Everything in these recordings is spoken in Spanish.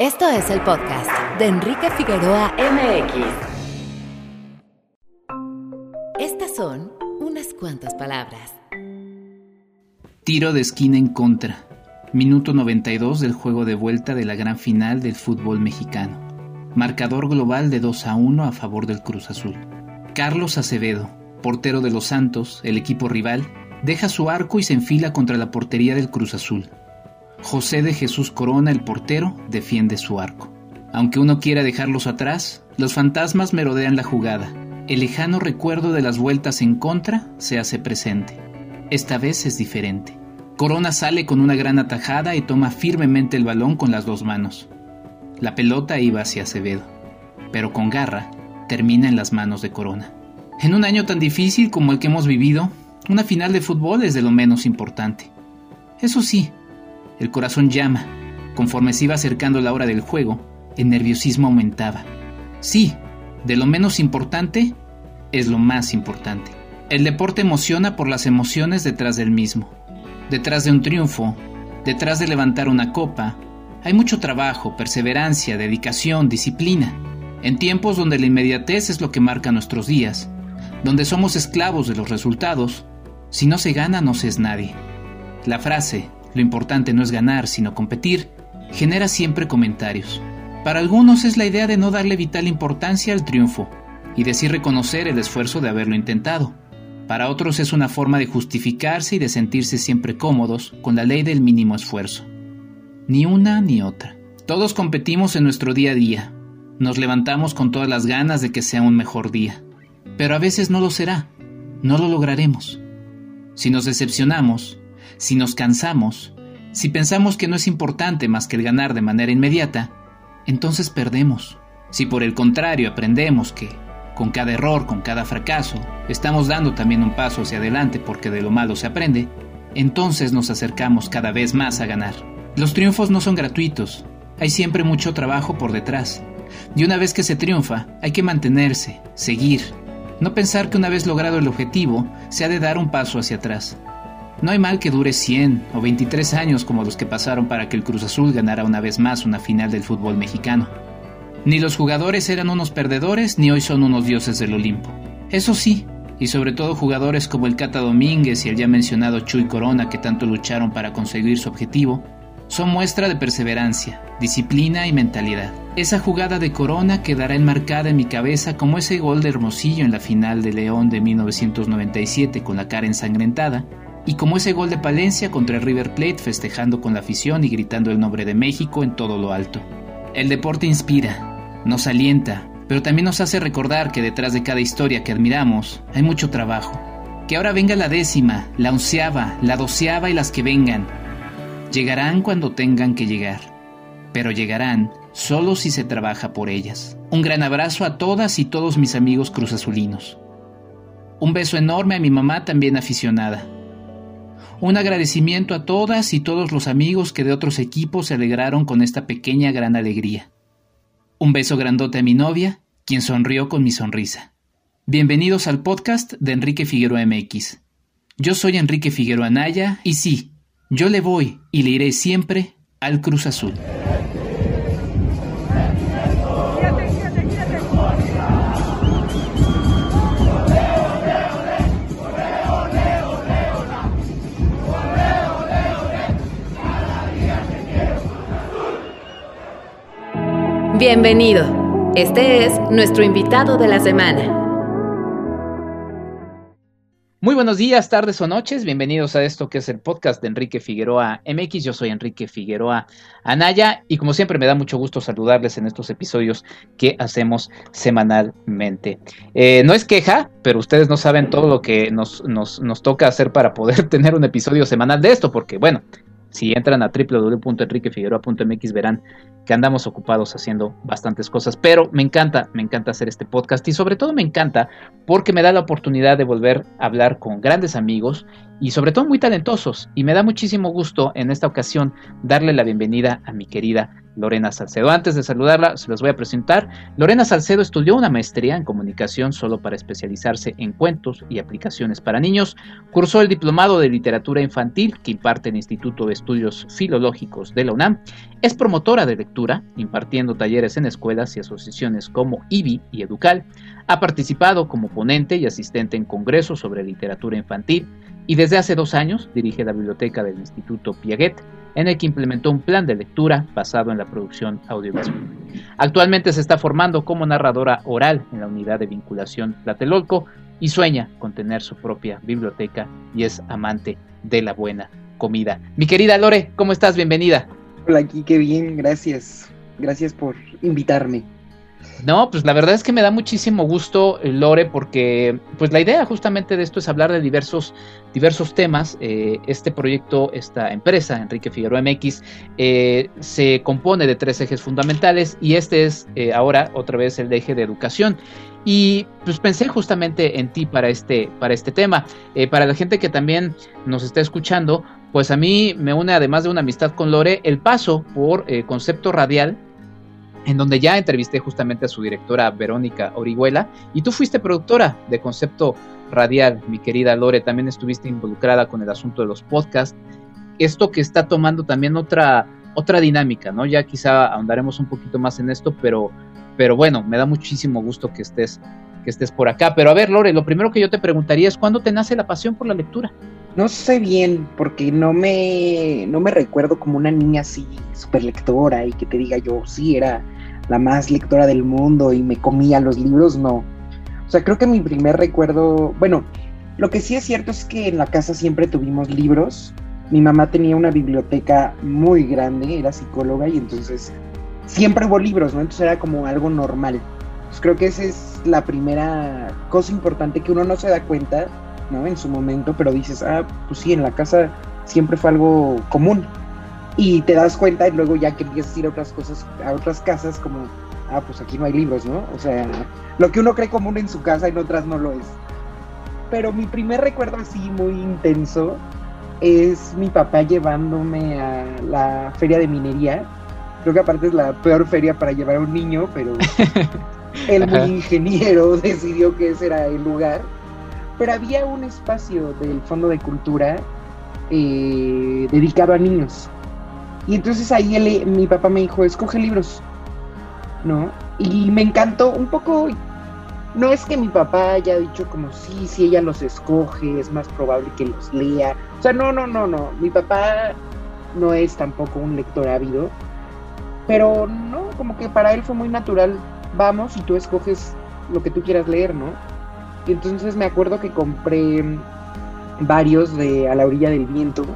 Esto es el podcast de Enrique Figueroa MX. Estas son unas cuantas palabras. Tiro de esquina en contra. Minuto 92 del juego de vuelta de la gran final del fútbol mexicano. Marcador global de 2 a 1 a favor del Cruz Azul. Carlos Acevedo, portero de los Santos, el equipo rival, deja su arco y se enfila contra la portería del Cruz Azul. José de Jesús Corona, el portero, defiende su arco. Aunque uno quiera dejarlos atrás, los fantasmas merodean la jugada. El lejano recuerdo de las vueltas en contra se hace presente. Esta vez es diferente. Corona sale con una gran atajada y toma firmemente el balón con las dos manos. La pelota iba hacia Acevedo, pero con garra termina en las manos de Corona. En un año tan difícil como el que hemos vivido, una final de fútbol es de lo menos importante. Eso sí, el corazón llama. Conforme se iba acercando la hora del juego, el nerviosismo aumentaba. Sí, de lo menos importante es lo más importante. El deporte emociona por las emociones detrás del mismo. Detrás de un triunfo, detrás de levantar una copa, hay mucho trabajo, perseverancia, dedicación, disciplina. En tiempos donde la inmediatez es lo que marca nuestros días, donde somos esclavos de los resultados, si no se gana no se es nadie. La frase, lo importante no es ganar, sino competir, genera siempre comentarios. Para algunos es la idea de no darle vital importancia al triunfo y decir reconocer el esfuerzo de haberlo intentado. Para otros es una forma de justificarse y de sentirse siempre cómodos con la ley del mínimo esfuerzo. Ni una ni otra. Todos competimos en nuestro día a día. Nos levantamos con todas las ganas de que sea un mejor día. Pero a veces no lo será. No lo lograremos. Si nos decepcionamos, si nos cansamos, si pensamos que no es importante más que el ganar de manera inmediata, entonces perdemos. Si por el contrario aprendemos que, con cada error, con cada fracaso, estamos dando también un paso hacia adelante porque de lo malo se aprende, entonces nos acercamos cada vez más a ganar. Los triunfos no son gratuitos, hay siempre mucho trabajo por detrás. Y una vez que se triunfa, hay que mantenerse, seguir, no pensar que una vez logrado el objetivo, se ha de dar un paso hacia atrás. No hay mal que dure 100 o 23 años como los que pasaron para que el Cruz Azul ganara una vez más una final del fútbol mexicano. Ni los jugadores eran unos perdedores ni hoy son unos dioses del Olimpo. Eso sí, y sobre todo jugadores como el Cata Domínguez y el ya mencionado Chuy Corona que tanto lucharon para conseguir su objetivo, son muestra de perseverancia, disciplina y mentalidad. Esa jugada de Corona quedará enmarcada en mi cabeza como ese gol de Hermosillo en la final de León de 1997 con la cara ensangrentada, y como ese gol de Palencia contra el River Plate festejando con la afición y gritando el nombre de México en todo lo alto. El deporte inspira, nos alienta, pero también nos hace recordar que detrás de cada historia que admiramos hay mucho trabajo. Que ahora venga la décima, la onceava, la doceava y las que vengan. Llegarán cuando tengan que llegar, pero llegarán solo si se trabaja por ellas. Un gran abrazo a todas y todos mis amigos cruzazulinos. Un beso enorme a mi mamá también aficionada un agradecimiento a todas y todos los amigos que de otros equipos se alegraron con esta pequeña gran alegría. Un beso grandote a mi novia, quien sonrió con mi sonrisa. Bienvenidos al podcast de Enrique Figueroa MX. Yo soy Enrique Figueroa Anaya y sí, yo le voy y le iré siempre al Cruz Azul. Bienvenido. Este es nuestro invitado de la semana. Muy buenos días, tardes o noches. Bienvenidos a esto que es el podcast de Enrique Figueroa MX. Yo soy Enrique Figueroa Anaya y como siempre me da mucho gusto saludarles en estos episodios que hacemos semanalmente. Eh, no es queja, pero ustedes no saben todo lo que nos, nos, nos toca hacer para poder tener un episodio semanal de esto, porque bueno, si entran a www.enriquefigueroa.mx verán que andamos ocupados haciendo bastantes cosas, pero me encanta, me encanta hacer este podcast y sobre todo me encanta porque me da la oportunidad de volver a hablar con grandes amigos y sobre todo muy talentosos y me da muchísimo gusto en esta ocasión darle la bienvenida a mi querida Lorena Salcedo. Antes de saludarla, se los voy a presentar. Lorena Salcedo estudió una maestría en comunicación solo para especializarse en cuentos y aplicaciones para niños. Cursó el diplomado de literatura infantil que imparte el Instituto de Estudios Filológicos de la UNAM. Es promotora de lectura, impartiendo talleres en escuelas y asociaciones como IBI y Educal. Ha participado como ponente y asistente en congresos sobre literatura infantil y desde hace dos años dirige la biblioteca del Instituto Piaget en el que implementó un plan de lectura basado en la producción audiovisual. Actualmente se está formando como narradora oral en la unidad de vinculación Tlatelolco y sueña con tener su propia biblioteca y es amante de la buena comida. Mi querida Lore, ¿cómo estás? Bienvenida. Hola, aquí qué bien, gracias. Gracias por invitarme. No, pues la verdad es que me da muchísimo gusto, eh, Lore, porque pues la idea justamente de esto es hablar de diversos, diversos temas. Eh, este proyecto, esta empresa, Enrique Figueroa MX, eh, se compone de tres ejes fundamentales y este es ahora otra vez el eje de educación. Y pues pensé justamente en ti para este, para este tema. para la gente que también nos está escuchando, pues a mí me une además de una amistad con Lore el paso por concepto radial en donde ya entrevisté justamente a su directora Verónica Orihuela, y tú fuiste productora de Concepto Radial, mi querida Lore, también estuviste involucrada con el asunto de los podcasts, esto que está tomando también otra, otra dinámica, ¿no? Ya quizá ahondaremos un poquito más en esto, pero, pero bueno, me da muchísimo gusto que estés, que estés por acá. Pero a ver, Lore, lo primero que yo te preguntaría es, ¿cuándo te nace la pasión por la lectura? No sé bien, porque no me, no me recuerdo como una niña así súper lectora y que te diga yo, sí, era la más lectora del mundo y me comía los libros, no. O sea, creo que mi primer recuerdo, bueno, lo que sí es cierto es que en la casa siempre tuvimos libros. Mi mamá tenía una biblioteca muy grande, era psicóloga y entonces siempre hubo libros, ¿no? Entonces era como algo normal. Pues creo que esa es la primera cosa importante que uno no se da cuenta ¿no? En su momento, pero dices, ah, pues sí, en la casa siempre fue algo común. Y te das cuenta y luego ya que empiezas a ir a otras cosas, a otras casas, como, ah, pues aquí no hay libros, ¿no? O sea, lo que uno cree común en su casa, en otras no lo es. Pero mi primer recuerdo así muy intenso es mi papá llevándome a la feria de minería. Creo que aparte es la peor feria para llevar a un niño, pero el muy ingeniero decidió que ese era el lugar pero había un espacio del Fondo de Cultura eh, dedicado a niños. Y entonces ahí mi papá me dijo, escoge libros, ¿no? Y me encantó un poco, no es que mi papá haya dicho como, sí, si ella los escoge, es más probable que los lea. O sea, no, no, no, no, mi papá no es tampoco un lector ávido, pero no, como que para él fue muy natural, vamos y tú escoges lo que tú quieras leer, ¿no? Y entonces me acuerdo que compré varios de A la orilla del viento.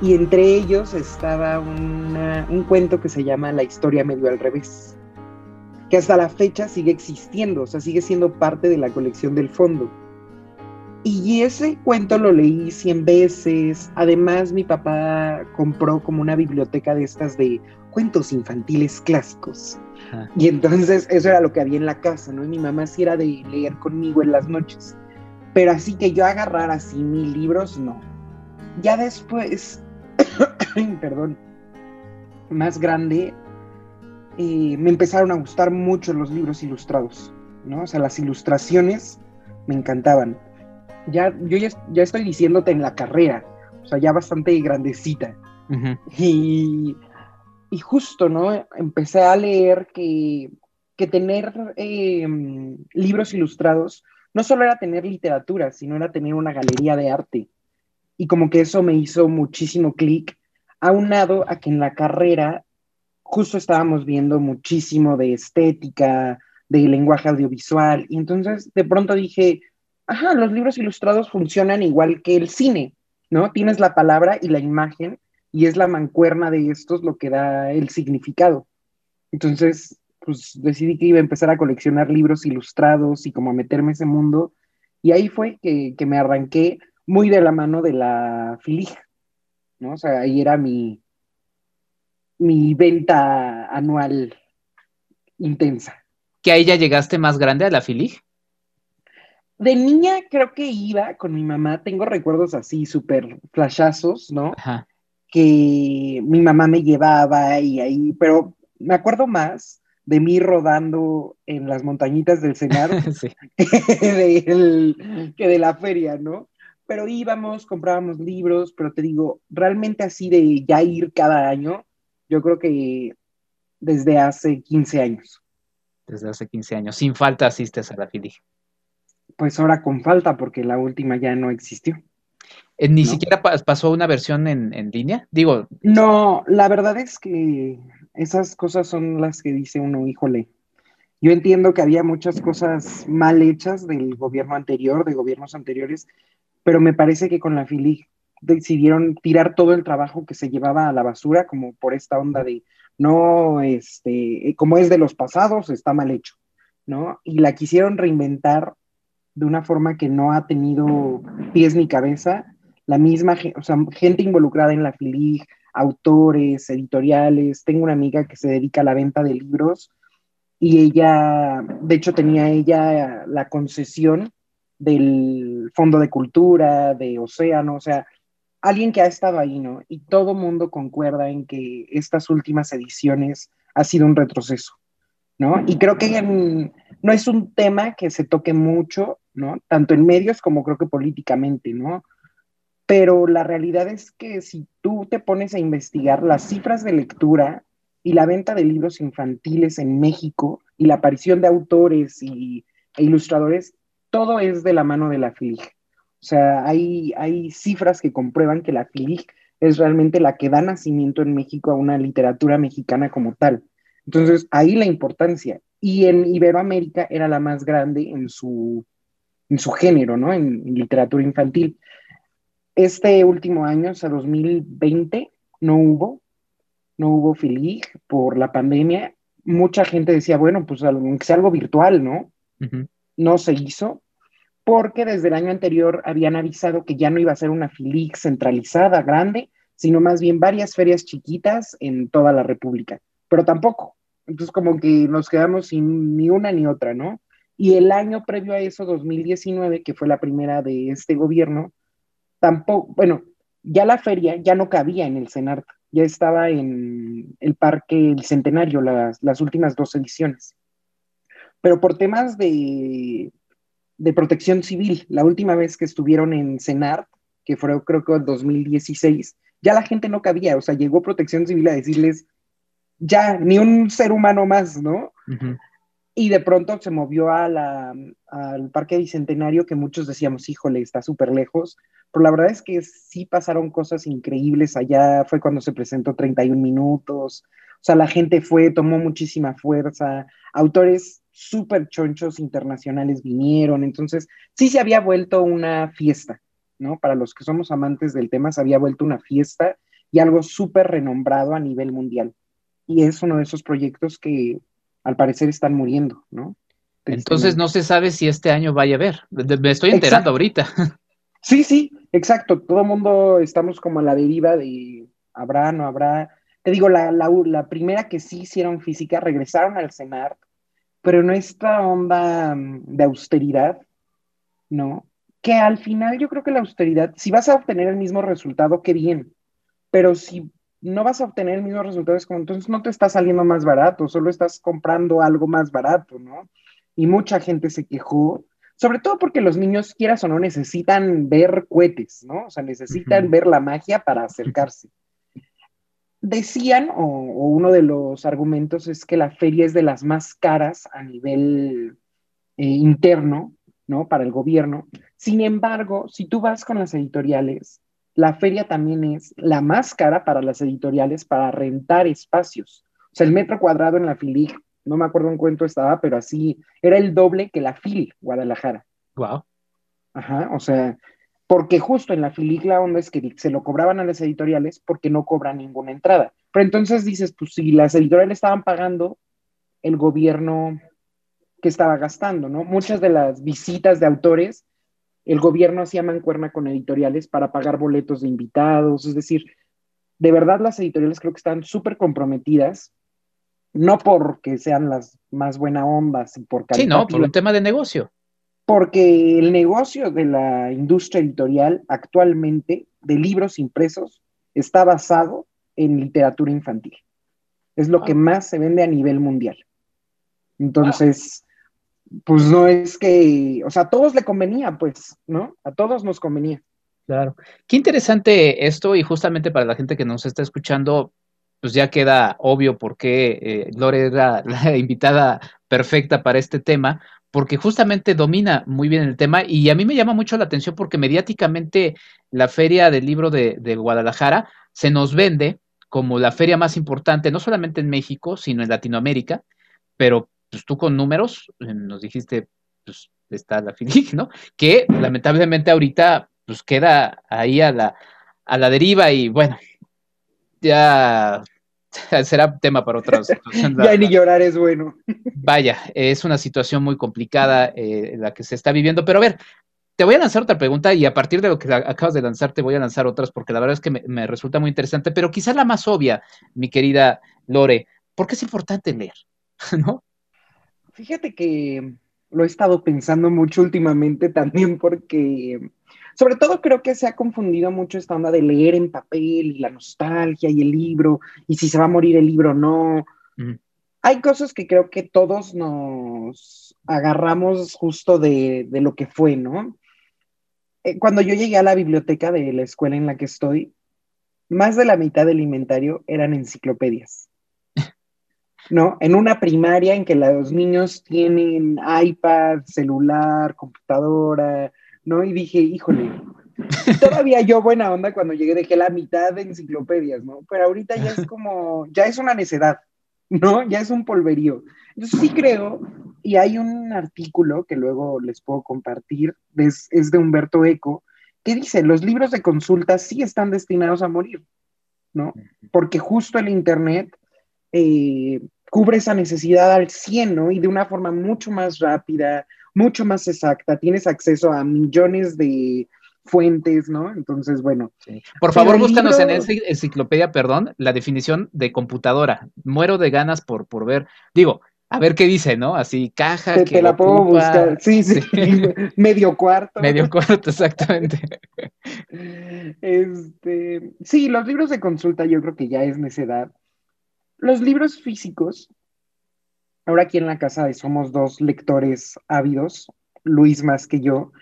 Y entre ellos estaba un cuento que se llama La historia medio al revés. Que hasta la fecha sigue existiendo, o sea, sigue siendo parte de la colección del fondo. Y ese cuento lo leí 100 veces. Además, mi papá compró como una biblioteca de estas de cuentos infantiles clásicos. Y entonces eso era lo que había en la casa, ¿no? Y mi mamá sí era de leer conmigo en las noches. Pero así que yo agarrar así mil libros, no. Ya después, perdón, más grande, eh, me empezaron a gustar mucho los libros ilustrados, ¿no? O sea, las ilustraciones me encantaban. Ya, yo ya, estoy diciéndote en la carrera, o sea, ya bastante grandecita. Y y justo, ¿no? Empecé a leer que, tener em, libros ilustrados no solo era tener literatura, sino era tener una galería de arte. Y como que eso me hizo muchísimo clic, aunado a que en la carrera justo estábamos viendo muchísimo de estética, de lenguaje audiovisual, y entonces de pronto dije, ajá, los libros ilustrados funcionan igual que el cine, ¿no? Tienes la palabra y la imagen y es la mancuerna de estos lo que da el significado. Entonces, pues decidí que iba a empezar a coleccionar libros ilustrados y como a meterme ese mundo. Y ahí fue que, me arranqué muy de la mano de la Filig, ¿no? O sea, ahí era mi, mi venta anual intensa. ¿Que ahí ya llegaste más grande a la Filig? De niña creo que iba con mi mamá, tengo recuerdos así súper flashazos, ¿no? Ajá que mi mamá me llevaba y ahí, pero me acuerdo más de mí rodando en las montañitas del Senar que de la feria, ¿no? Pero íbamos, comprábamos libros, pero te digo, realmente así de ya ir cada año, yo creo que desde hace 15 años. Desde hace 15 años. Sin falta asistes a la FILIG. Pues ahora con falta, porque la última ya no existió. Eh, ¿Ni siquiera pasó una versión en, en, línea? Digo. No, la verdad es que esas cosas son las que dice uno, híjole. Yo entiendo que había muchas cosas mal hechas del gobierno anterior, de gobiernos anteriores, pero me parece que con la FILIG decidieron tirar todo el trabajo que se llevaba a la basura, como por esta onda de, no, este, como es de los pasados, está mal hecho, ¿no? Y la quisieron reinventar de una forma que no ha tenido pies ni cabeza. La misma, o sea, gente involucrada en la FILIG, autores, editoriales. Tengo una amiga que se dedica a la venta de libros y ella, de hecho, tenía ella la concesión del Fondo de Cultura, de Océano, o sea, alguien que ha estado ahí, ¿no? Y todo mundo concuerda en que estas últimas ediciones ha sido un retroceso, ¿no? Y creo que no es un tema que se toque mucho, ¿no? Tanto en medios como creo que políticamente, ¿no? Pero la realidad es que si tú te pones a investigar las cifras de lectura y la venta de libros infantiles en México y la aparición de autores y, e ilustradores, todo es de la mano de la FILIG. O sea, hay, hay cifras que comprueban que la FILIG es realmente la que da nacimiento en México a una literatura mexicana como tal. Entonces, ahí la importancia. Y en Iberoamérica era la más grande en su, en su género, ¿no? en literatura infantil. Este último año, o sea, 2020, no hubo, no hubo FILIG por la pandemia. Mucha gente decía, bueno, pues aunque sea algo virtual, ¿no? No se hizo, porque desde el año anterior habían avisado que ya no iba a ser una FILIG centralizada, grande, sino más bien varias ferias chiquitas en toda la República, pero tampoco. Entonces, como que nos quedamos sin ni una ni otra, ¿no? Y el año previo a eso, 2019, que fue la primera de este gobierno, tampoco, bueno, ya la feria ya no cabía en el CENART, ya estaba en el Parque El Centenario, las, las últimas dos ediciones. Pero por temas de, de, protección civil, la última vez que estuvieron en CENART, que fue creo que en 2016, ya la gente no cabía, o sea, llegó protección civil a decirles, ya, ni un ser humano más, ¿no? Y de pronto se movió a la, al Parque Bicentenario, que muchos decíamos, híjole, está súper lejos, pero la verdad es que sí pasaron cosas increíbles allá, fue cuando se presentó 31 minutos, o sea, la gente fue, tomó muchísima fuerza, autores súper chonchos internacionales vinieron, entonces sí se había vuelto una fiesta, ¿no? Para los que somos amantes del tema, se había vuelto una fiesta y algo súper renombrado a nivel mundial. Y es uno de esos proyectos que al parecer están muriendo, ¿no? Entonces no se sabe si este año vaya a haber. Me estoy enterando ahorita. Sí, sí, exacto. Todo el mundo estamos como a la deriva de habrá, no habrá. Te digo, la, la, primera que sí hicieron física, regresaron al CENAR, pero en esta onda mm, de austeridad, ¿no? Que al final yo creo que la austeridad, si vas a obtener el mismo resultado, qué bien, pero si no vas a obtener el mismo resultado, es como entonces no te está saliendo más barato, solo estás comprando algo más barato, ¿no? Y mucha gente se quejó sobre todo porque los niños, quieras o no, necesitan ver cohetes, ¿no? O sea, necesitan ver la magia para acercarse. Decían, o, uno de los argumentos es que la feria es de las más caras a nivel eh, interno, ¿no? Para el gobierno. Sin embargo, si tú vas con las editoriales, la feria también es la más cara para las editoriales para rentar espacios. O sea, el metro cuadrado en la FILIG no me acuerdo en cuánto estaba, pero así era el doble que la FIL Guadalajara. Wow. Ajá, o sea, porque justo en la FILIG la onda es que se lo cobraban a las editoriales porque no cobran ninguna entrada. Pero entonces dices, pues si las editoriales estaban pagando, el gobierno que estaba gastando, ¿no? Muchas de las visitas de autores, el gobierno hacía mancuerna con editoriales para pagar boletos de invitados, es decir, de verdad las editoriales creo que están súper comprometidas no porque sean las más buenas ondas y por Sí, no, por un tema de negocio. Porque el negocio de la industria editorial actualmente de libros impresos está basado en literatura infantil. Es lo que más se vende a nivel mundial. Entonces, pues no es que, o sea, a todos le convenía, pues, ¿no? A todos nos convenía. Claro. Qué interesante esto y justamente para la gente que nos está escuchando, pues ya queda obvio por qué eh, Lore era la invitada perfecta para este tema, porque justamente domina muy bien el tema y a mí me llama mucho la atención porque mediáticamente la Feria del Libro de, de Guadalajara se nos vende como la feria más importante, no solamente en México, sino en Latinoamérica, pero pues tú con números eh, nos dijiste, pues está la FIDIC, ¿no? Que lamentablemente ahorita pues queda ahí a la, a la deriva y bueno, ya será tema para otros. ya ni llorar es bueno. Vaya, es una situación muy complicada eh, la que se está viviendo, pero a ver, te voy a lanzar otra pregunta y a partir de lo que acabas de lanzar te voy a lanzar otras porque la verdad es que me, me resulta muy interesante, pero quizás la más obvia, mi querida Lore, ¿por qué es importante leer? ¿No? Fíjate que lo he estado pensando mucho últimamente también porque, sobre todo creo que se ha confundido mucho esta onda de leer en papel y la nostalgia y el libro y si se va a morir el libro o no. Hay cosas que creo que todos nos agarramos justo de, de lo que fue, ¿no? Eh, cuando yo llegué a la biblioteca de la escuela en la que estoy, más de la mitad del inventario eran enciclopedias. ¿No? En una primaria en que los niños tienen iPad, celular, computadora, ¿no? Y dije, híjole, todavía yo buena onda cuando llegué dejé la mitad de enciclopedias, ¿no? Pero ahorita ya es como, ya es una necedad, ¿no? Ya es un polverío. Entonces sí creo, y hay un artículo que luego les puedo compartir, es, es de Humberto Eco, que dice, los libros de consulta sí están destinados a morir, ¿no? Porque justo el Internet eh, cubre esa necesidad al 100, ¿no? Y de una forma mucho más rápida, mucho más exacta. Tienes acceso a millones de fuentes, ¿no? Entonces, bueno. Por favor, búscanos en esa enciclopedia, perdón, la definición de computadora. Muero de ganas por, por ver. Digo, a ver qué dice, ¿no? Así, caja. Te, que te la puedo buscar. Sí, sí. Medio cuarto. Medio cuarto, exactamente. Este, sí, los libros de consulta yo creo que ya es necedad. Los libros físicos, ahora aquí en la casa somos dos lectores ávidos, Luis más que yo,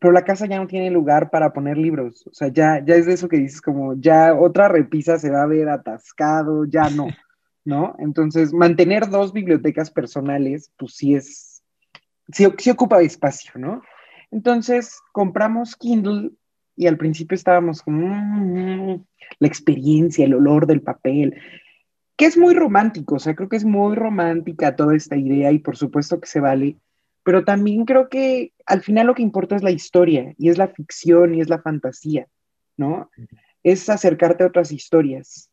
pero la casa ya no tiene lugar para poner libros. O sea, ya, ya es de eso que dices, como ya otra repisa se va a ver atascado, ya no, ¿no? Entonces, mantener dos bibliotecas personales, pues sí es, sí, sí ocupa espacio, ¿no? Entonces, compramos Kindle y al principio estábamos como, mm, la experiencia, el olor del papel que es muy romántico, o sea, creo que es muy romántica toda esta idea y por supuesto que se vale, pero también creo que al final lo que importa es la historia y es la ficción y es la fantasía, ¿no? Es acercarte a otras historias.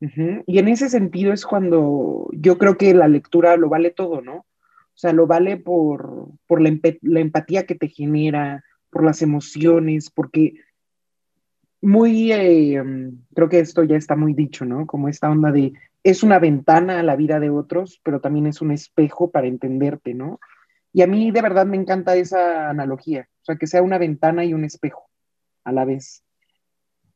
Y en ese sentido es cuando yo creo que la lectura lo vale todo, ¿no? O sea, lo vale por, la, empatía que te genera, por las emociones, porque muy, eh, creo que esto ya está muy dicho, ¿no? Como esta onda de es una ventana a la vida de otros, pero también es un espejo para entenderte, ¿no? Y a mí de verdad me encanta esa analogía, o sea, que sea una ventana y un espejo a la vez.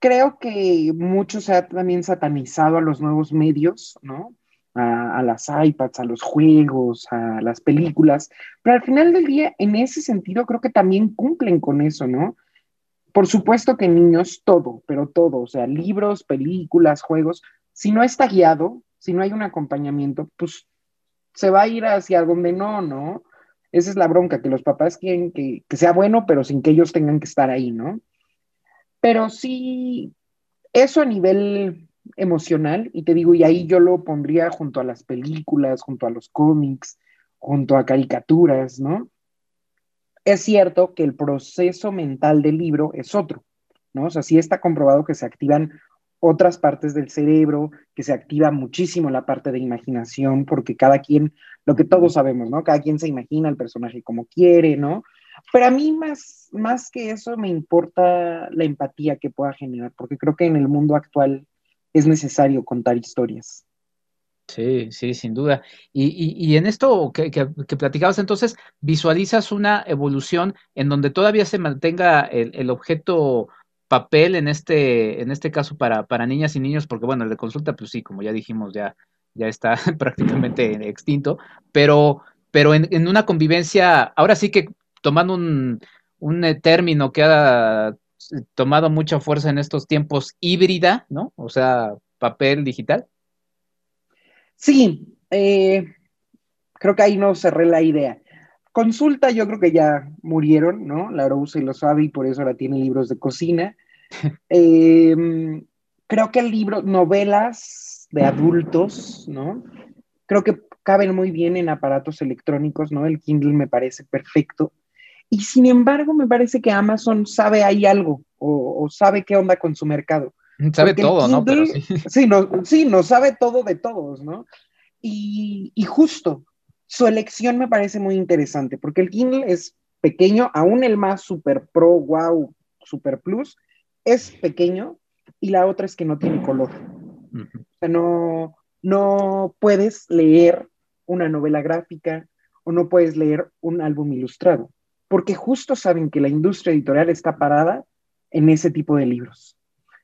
Creo que mucho se ha también satanizado a los nuevos medios, ¿no? A, las iPads, a los juegos, a las películas, pero al final del día, en ese sentido, creo que también cumplen con eso, ¿no? Por supuesto que niños, todo, pero todo, o sea, libros, películas, juegos, si no está guiado, si no hay un acompañamiento, pues se va a ir hacia donde no, ¿no? Esa es la bronca, que los papás quieren que, sea bueno, pero sin que ellos tengan que estar ahí, ¿no? Pero sí, eso a nivel emocional, y te digo, y ahí yo lo pondría junto a las películas, junto a los cómics, junto a caricaturas, ¿no? Es cierto que el proceso mental del libro es otro, ¿no? O sea, sí está comprobado que se activan otras partes del cerebro, que se activa muchísimo la parte de imaginación, porque cada quien, lo que todos sabemos, ¿no? Cada quien se imagina el personaje como quiere, ¿no? Pero a mí más, más que eso me importa la empatía que pueda generar, porque creo que en el mundo actual es necesario contar historias. Sí, sí, sin duda. Y, en esto que, que, platicabas entonces, visualizas una evolución en donde todavía se mantenga el, el objeto papel en este, en este caso para, para niñas y niños, porque bueno, el de consulta, pues sí, como ya dijimos, ya, ya está prácticamente extinto, pero, pero en, una convivencia, ahora sí que tomando un, un eh, término que ha tomado mucha fuerza en estos tiempos, híbrida, ¿no? O sea, papel digital. Sí, eh, creo que ahí no cerré la idea. Consulta, yo creo que ya murieron, ¿no? La Rose lo sabe y por eso ahora tiene libros de cocina. Em, creo que el libro, novelas de adultos, ¿no? Creo que caben muy bien en aparatos electrónicos, ¿no? El Kindle me parece perfecto. Y sin embargo, me parece que Amazon sabe ahí algo o, sabe qué onda con su mercado. Sabe todo, ¿no? Pero sí. Sí, no, sí, no sabe todo de todos, ¿no? Y, y justo, su elección me parece muy interesante, porque el Kindle es pequeño, aún el más super pro, wow, super plus, es pequeño, y la otra es que no tiene color. O sea, no, no puedes leer una novela gráfica o no puedes leer un álbum ilustrado, porque justo saben que la industria editorial está parada en ese tipo de libros,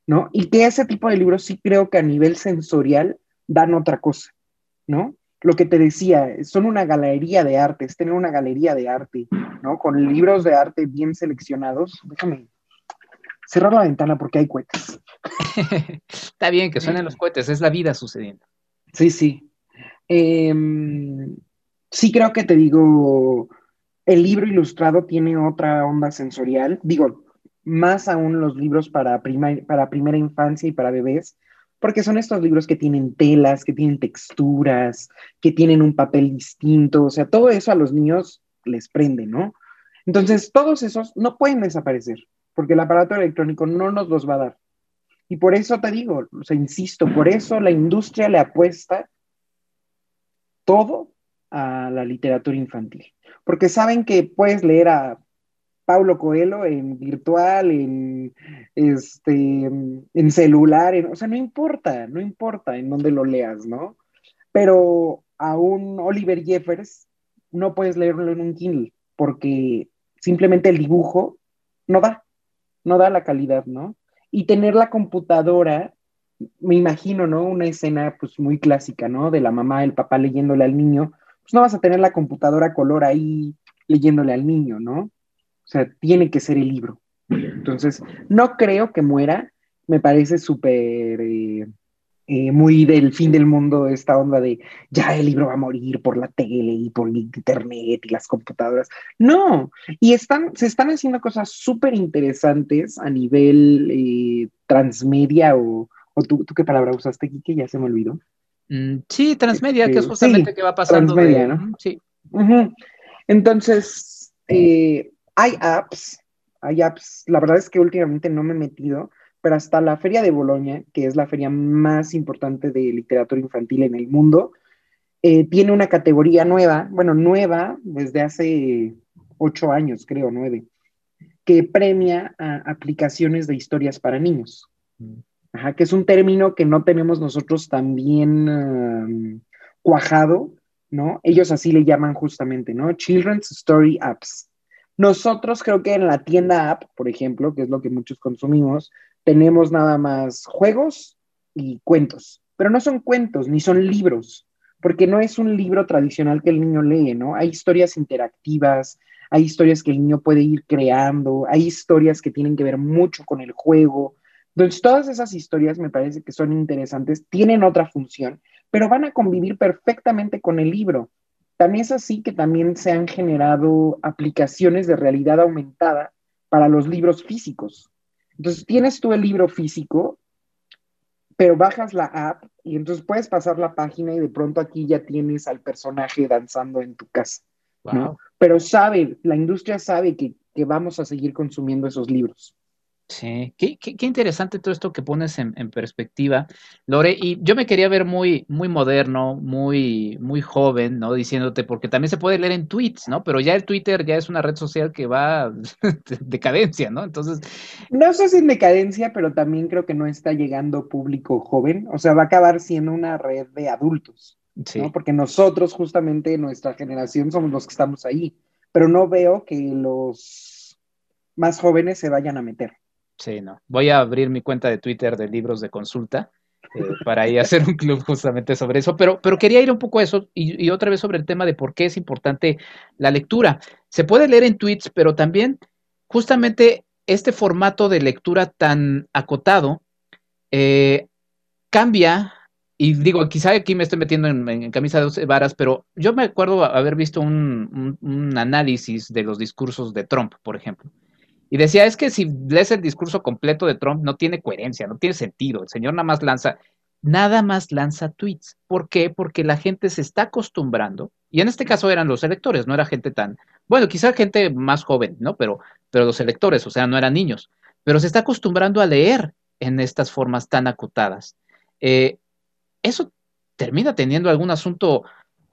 ¿no? Y que ese tipo de libros sí creo que a nivel sensorial dan otra cosa, ¿no? Lo que te decía, son una galería de arte, es tener una galería de arte, ¿no? Con libros de arte bien seleccionados. Déjame cerrar la ventana porque hay cohetes. Está bien que suenen los cohetes, es la vida sucediendo. Sí, sí. Em, sí creo que te digo, el libro ilustrado tiene otra onda sensorial. Digo, más aún los libros para, para primera infancia y para bebés, porque son estos libros que tienen telas, que tienen texturas, que tienen un papel distinto, o sea, todo eso a los niños les prende, ¿no? Entonces, todos esos no pueden desaparecer, porque el aparato electrónico no nos los va a dar. Y por eso te digo, o sea, insisto, por eso la industria le apuesta todo a la literatura infantil, porque saben que puedes leer a Paulo Coelho en virtual, en, este, en celular, o sea, no importa, no importa en dónde lo leas, ¿no? Pero a un Oliver Jeffers no puedes leerlo en un Kindle porque simplemente el dibujo no da, no da la calidad, ¿no? Y tener la computadora, me imagino, ¿no? Una escena pues muy clásica, ¿no? De la mamá, el papá leyéndole al niño, pues no vas a tener la computadora color ahí leyéndole al niño, ¿no? O sea, tiene que ser el libro. Entonces, no creo que muera. Me parece súper eh, eh, muy del fin del mundo esta onda de ya el libro va a morir por la tele y por internet y las computadoras. No, y están, se están haciendo cosas súper interesantes a nivel eh, transmedia o, o tú, qué palabra usaste, Kike, ya se me olvidó. Mm, sí, transmedia, que es justamente que va pasando. Transmedia, ¿no? Sí. Entonces, eh, hay apps, hay apps, la verdad es que últimamente no me he metido, pero hasta la Feria de Bolonia, que es la feria más importante de literatura infantil en el mundo, eh, tiene una categoría nueva, bueno, nueva desde hace ocho años, creo, nueve, que premia aplicaciones de historias para niños. Ajá, que es un término que no tenemos nosotros tan bien cuajado, ¿no? Ellos así le llaman justamente, ¿no? Children's Story Apps. Nosotros creo que en la tienda app, por ejemplo, que es lo que muchos consumimos, tenemos nada más juegos y cuentos, pero no son cuentos ni son libros, porque no es un libro tradicional que el niño lee, ¿no? Hay historias interactivas, hay historias que el niño puede ir creando, hay historias que tienen que ver mucho con el juego. Entonces, todas esas historias me parece que son interesantes, tienen otra función, pero van a convivir perfectamente con el libro. También es así que también se han generado aplicaciones de realidad aumentada para los libros físicos. Entonces tienes tú el libro físico, pero bajas la app y entonces puedes pasar la página y de pronto aquí ya tienes al personaje danzando en tu casa. Pero sabe, la industria sabe que, que vamos a seguir consumiendo esos libros. Sí, qué, qué, interesante todo esto que pones en, perspectiva, Lore. Y yo me quería ver muy, muy moderno, muy, muy joven, ¿no? Diciéndote, porque también se puede leer en tweets, ¿no? Pero ya el Twitter ya es una red social que va de decadencia, ¿no? Entonces. No sé si en decadencia, pero también creo que no está llegando público joven. O sea, va a acabar siendo una red de adultos. Sí. ¿no? Porque nosotros, justamente, nuestra generación, somos los que estamos ahí. Pero no veo que los más jóvenes se vayan a meter. Sí, no. Voy a abrir mi cuenta de Twitter de libros de consulta eh, para ir hacer un club justamente sobre eso, pero, pero quería ir un poco a eso y, otra vez sobre el tema de por qué es importante la lectura. Se puede leer en tweets, pero también justamente este formato de lectura tan acotado eh, cambia, y digo, quizá aquí me estoy metiendo en, camisa de varas, pero yo me acuerdo haber visto un, análisis de los discursos de Trump, por ejemplo. Y decía, es que si lees el discurso completo de Trump, no tiene coherencia, no tiene sentido. El señor nada más lanza, nada más lanza tweets. ¿Por qué? Porque la gente se está acostumbrando, y en este caso eran los electores, no era gente tan, bueno, quizá gente más joven, ¿no? Pero, pero los electores, o sea, no eran niños, pero se está acostumbrando a leer en estas formas tan acotadas. Eh, eso termina teniendo algún asunto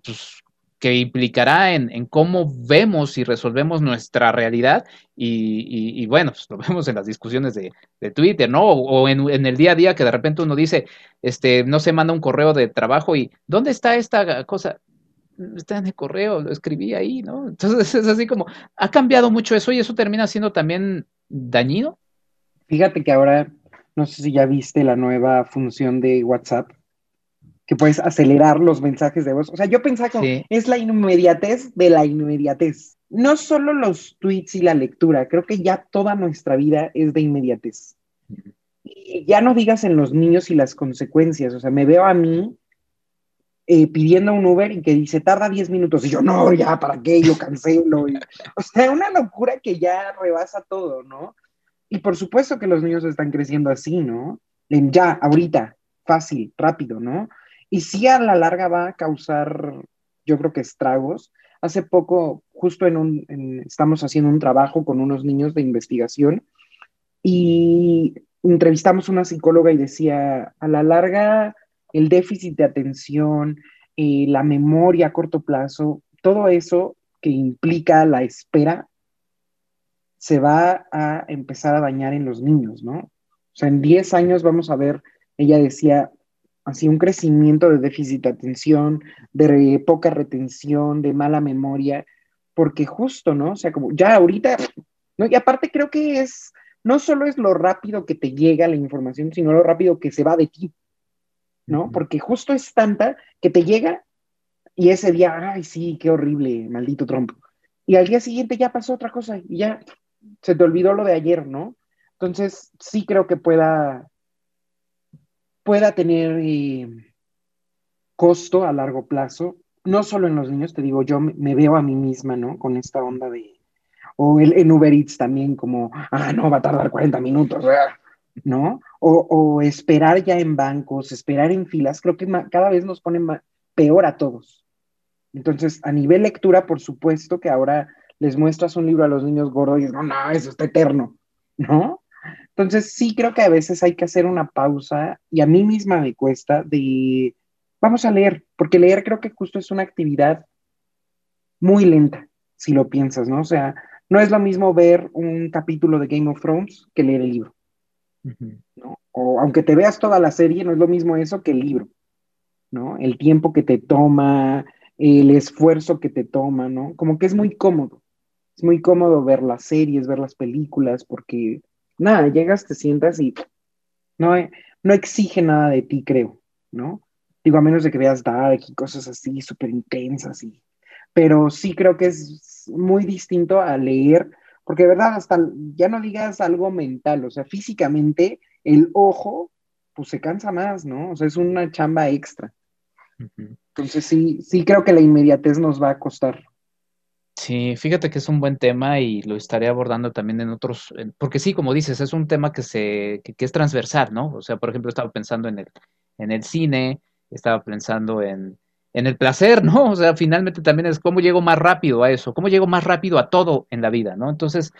pues, que implicará en, cómo vemos y resolvemos nuestra realidad y, bueno, pues lo vemos en las discusiones de, Twitter, ¿no? O, en, en, el día a día que de repente uno dice, este, no se manda un correo de trabajo y ¿dónde está esta cosa? Está en el correo, lo escribí ahí, ¿no? Entonces es así como, ha cambiado mucho eso y eso termina siendo también dañino. Fíjate que ahora no sé si ya viste la nueva función de WhatsApp, que puedes acelerar los mensajes de voz. O sea, yo pensaba que es la inmediatez de la inmediatez. No solo los tweets y la lectura, creo que ya toda nuestra vida es de inmediatez. Y ya no digas en los niños y las consecuencias. O sea, me veo a mí eh, pidiendo un Uber y que dice tarda 10 minutos. Y yo, no, ya, ¿para qué? Yo cancelo. o sea, una locura que ya rebasa todo, ¿no? Y por supuesto que los niños están creciendo así, ¿no? En ya, ahorita, fácil, rápido, ¿no? Y sí a la larga va a causar, yo creo que estragos. Hace poco, justo en un, estamos haciendo un trabajo con unos niños de investigación y entrevistamos a una psicóloga y decía, a la larga, el déficit de atención, eh, la memoria a corto plazo, todo eso que implica la espera, se va a empezar a dañar en los niños, ¿no? O sea, en 10 años vamos a ver, ella decía, así un crecimiento de déficit de atención, de poca retención, de mala memoria, porque justo, ¿no? O sea, como ya ahorita, ¿no? Y aparte creo que es, no solo es lo rápido que te llega la información, sino lo rápido que se va de ti, ¿no? Porque justo es tanta que te llega y ese día, ay, sí, qué horrible, maldito Trump. Y al día siguiente ya pasó otra cosa y ya se te olvidó lo de ayer, ¿no? Entonces, sí creo que pueda, pueda tener eh, costo a largo plazo, no solo en los niños, te digo, yo me, veo a mí misma, ¿no? Con esta onda de, o el, en Uber Eats también, como, ah, no, va a tardar 40 minutos, ¿no? O, esperar ya en bancos, esperar en filas, creo que cada vez nos pone peor a todos. Entonces, a nivel lectura, por supuesto que ahora les muestras un libro a los niños gordos y no, no, eso está eterno, ¿no? Entonces sí creo que a veces hay que hacer una pausa y a mí misma me cuesta de, vamos a leer, porque leer creo que justo es una actividad muy lenta, si lo piensas, ¿no? O sea, no es lo mismo ver un capítulo de Game of Thrones que leer el libro, ¿no? O aunque te veas toda la serie, no es lo mismo eso que el libro, ¿no? El tiempo que te toma, el esfuerzo que te toma, ¿no? Como que es muy cómodo es muy cómodo ver las series, ver las películas, porque nada, llegas, te sientas y no, no exige nada de ti, creo, ¿no? Digo, a menos de que veas Dark y cosas así súper intensas, y... pero sí creo que es muy distinto a leer, porque de verdad, hasta ya no digas algo mental, o sea, físicamente el ojo, pues se cansa más, ¿no? O sea, es una chamba extra. Entonces sí, sí creo que la inmediatez nos va a costar. Sí, fíjate que es un buen tema y lo estaré abordando también en otros, porque sí, como dices, es un tema que se, que, es transversal, ¿no? O sea, por ejemplo, estaba pensando en el, en el cine, estaba pensando en, en el placer, ¿no? O sea, finalmente también es cómo llego más rápido a eso, cómo llego más rápido a todo en la vida, ¿no? Entonces,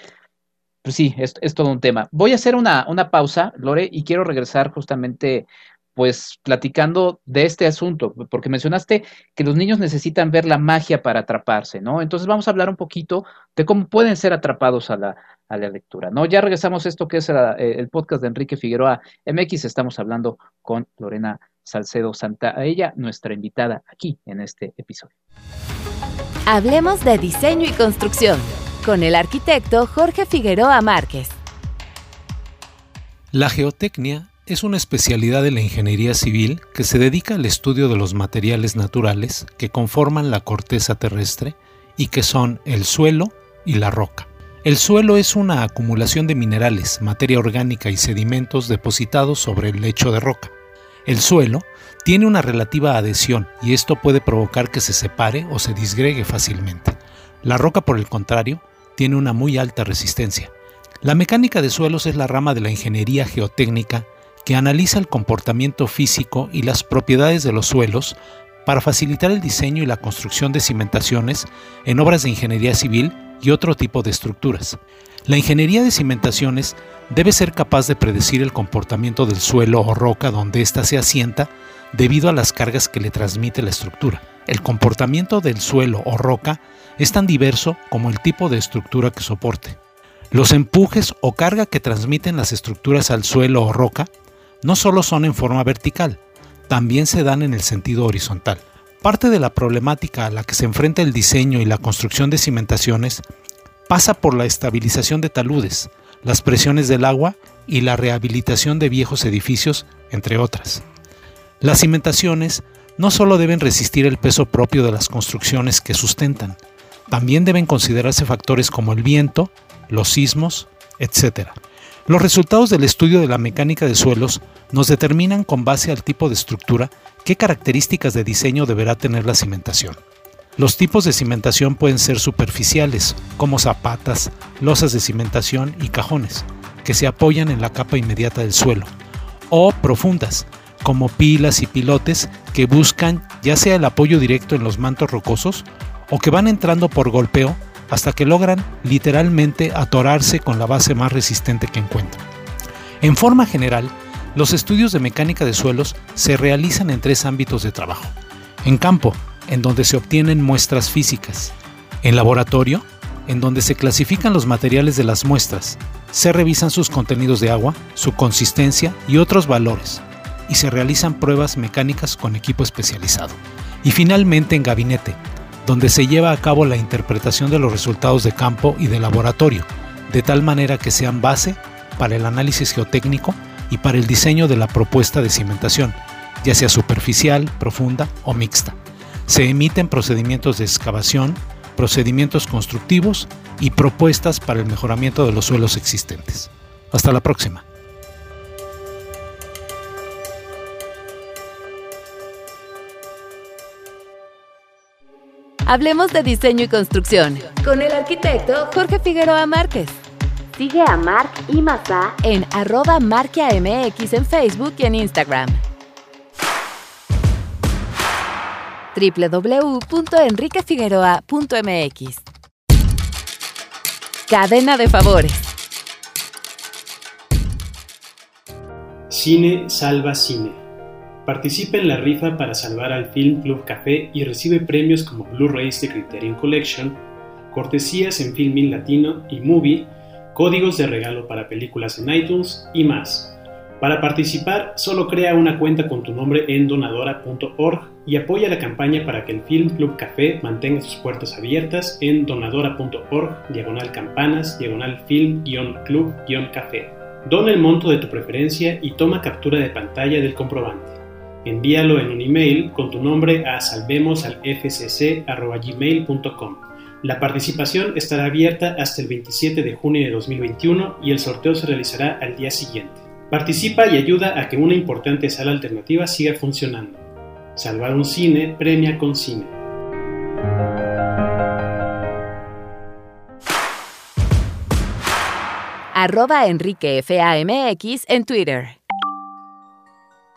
pues sí, es, es todo un tema. Voy a hacer una, una pausa, Lore, y quiero regresar justamente pues platicando de este asunto, porque mencionaste que los niños necesitan ver la magia para atraparse, ¿no? Entonces vamos a hablar un poquito de cómo pueden ser atrapados a la, a la lectura, ¿no? Ya regresamos a esto que es eh, el podcast de Enrique Figueroa MX, estamos hablando con Lorena Salcedo Santa, a ella nuestra invitada aquí en este episodio. Hablemos de diseño y construcción con el arquitecto Jorge Figueroa Márquez. La geotecnia es una especialidad de la ingeniería civil que se dedica al estudio de los materiales naturales que conforman la corteza terrestre y que son el suelo y la roca. El suelo es una acumulación de minerales, materia orgánica y sedimentos depositados sobre el lecho de roca. El suelo tiene una relativa adhesión y esto puede provocar que se separe o se disgregue fácilmente. La roca, por el contrario, tiene una muy alta resistencia. La mecánica de suelos es la rama de la ingeniería geotécnica que analiza el comportamiento físico y las propiedades de los suelos para facilitar el diseño y la construcción de cimentaciones en obras de ingeniería civil y otro tipo de estructuras. La ingeniería de cimentaciones debe ser capaz de predecir el comportamiento del suelo o roca donde ésta se asienta debido a las cargas que le transmite la estructura. El comportamiento del suelo o roca es tan diverso como el tipo de estructura que soporte. Los empujes o carga que transmiten las estructuras al suelo o roca no solo son en forma vertical, también se dan en el sentido horizontal. Parte de la problemática a la que se enfrenta el diseño y la construcción de cimentaciones pasa por la estabilización de taludes, las presiones del agua y la rehabilitación de viejos edificios, entre otras. Las cimentaciones no solo deben resistir el peso propio de las construcciones que sustentan, también deben considerarse factores como el viento, los sismos, etc. Los resultados del estudio de la mecánica de suelos nos determinan con base al tipo de estructura qué características de diseño deberá tener la cimentación. Los tipos de cimentación pueden ser superficiales, como zapatas, losas de cimentación y cajones, que se apoyan en la capa inmediata del suelo, o profundas, como pilas y pilotes que buscan ya sea el apoyo directo en los mantos rocosos o que van entrando por golpeo hasta que logran literalmente atorarse con la base más resistente que encuentran. En forma general, los estudios de mecánica de suelos se realizan en tres ámbitos de trabajo. En campo, en donde se obtienen muestras físicas. En laboratorio, en donde se clasifican los materiales de las muestras, se revisan sus contenidos de agua, su consistencia y otros valores, y se realizan pruebas mecánicas con equipo especializado. Y finalmente en gabinete, donde se lleva a cabo la interpretación de los resultados de campo y de laboratorio, de tal manera que sean base para el análisis geotécnico y para el diseño de la propuesta de cimentación, ya sea superficial, profunda o mixta. Se emiten procedimientos de excavación, procedimientos constructivos y propuestas para el mejoramiento de los suelos existentes. Hasta la próxima. Hablemos de diseño y construcción con el arquitecto Jorge Figueroa Márquez. Sigue a Marc y Mazá en arroba marquiamx en Facebook y en Instagram. www.enriquefigueroa.mx Cadena de favores. Cine Salva Cine Participa en la rifa para salvar al Film Club Café y recibe premios como Blu-rays de Criterion Collection, cortesías en Filmin Latino y Movie, códigos de regalo para películas en iTunes y más. Para participar, solo crea una cuenta con tu nombre en donadora.org y apoya la campaña para que el Film Club Café mantenga sus puertas abiertas en donadora.org, diagonal campanas, diagonal film-club-café. Dona el monto de tu preferencia y toma captura de pantalla del comprobante. Envíalo en un email con tu nombre a salvemosalfcc.gmail.com. La participación estará abierta hasta el 27 de junio de 2021 y el sorteo se realizará al día siguiente. Participa y ayuda a que una importante sala alternativa siga funcionando. Salvar un cine premia con cine. Arroba en Twitter.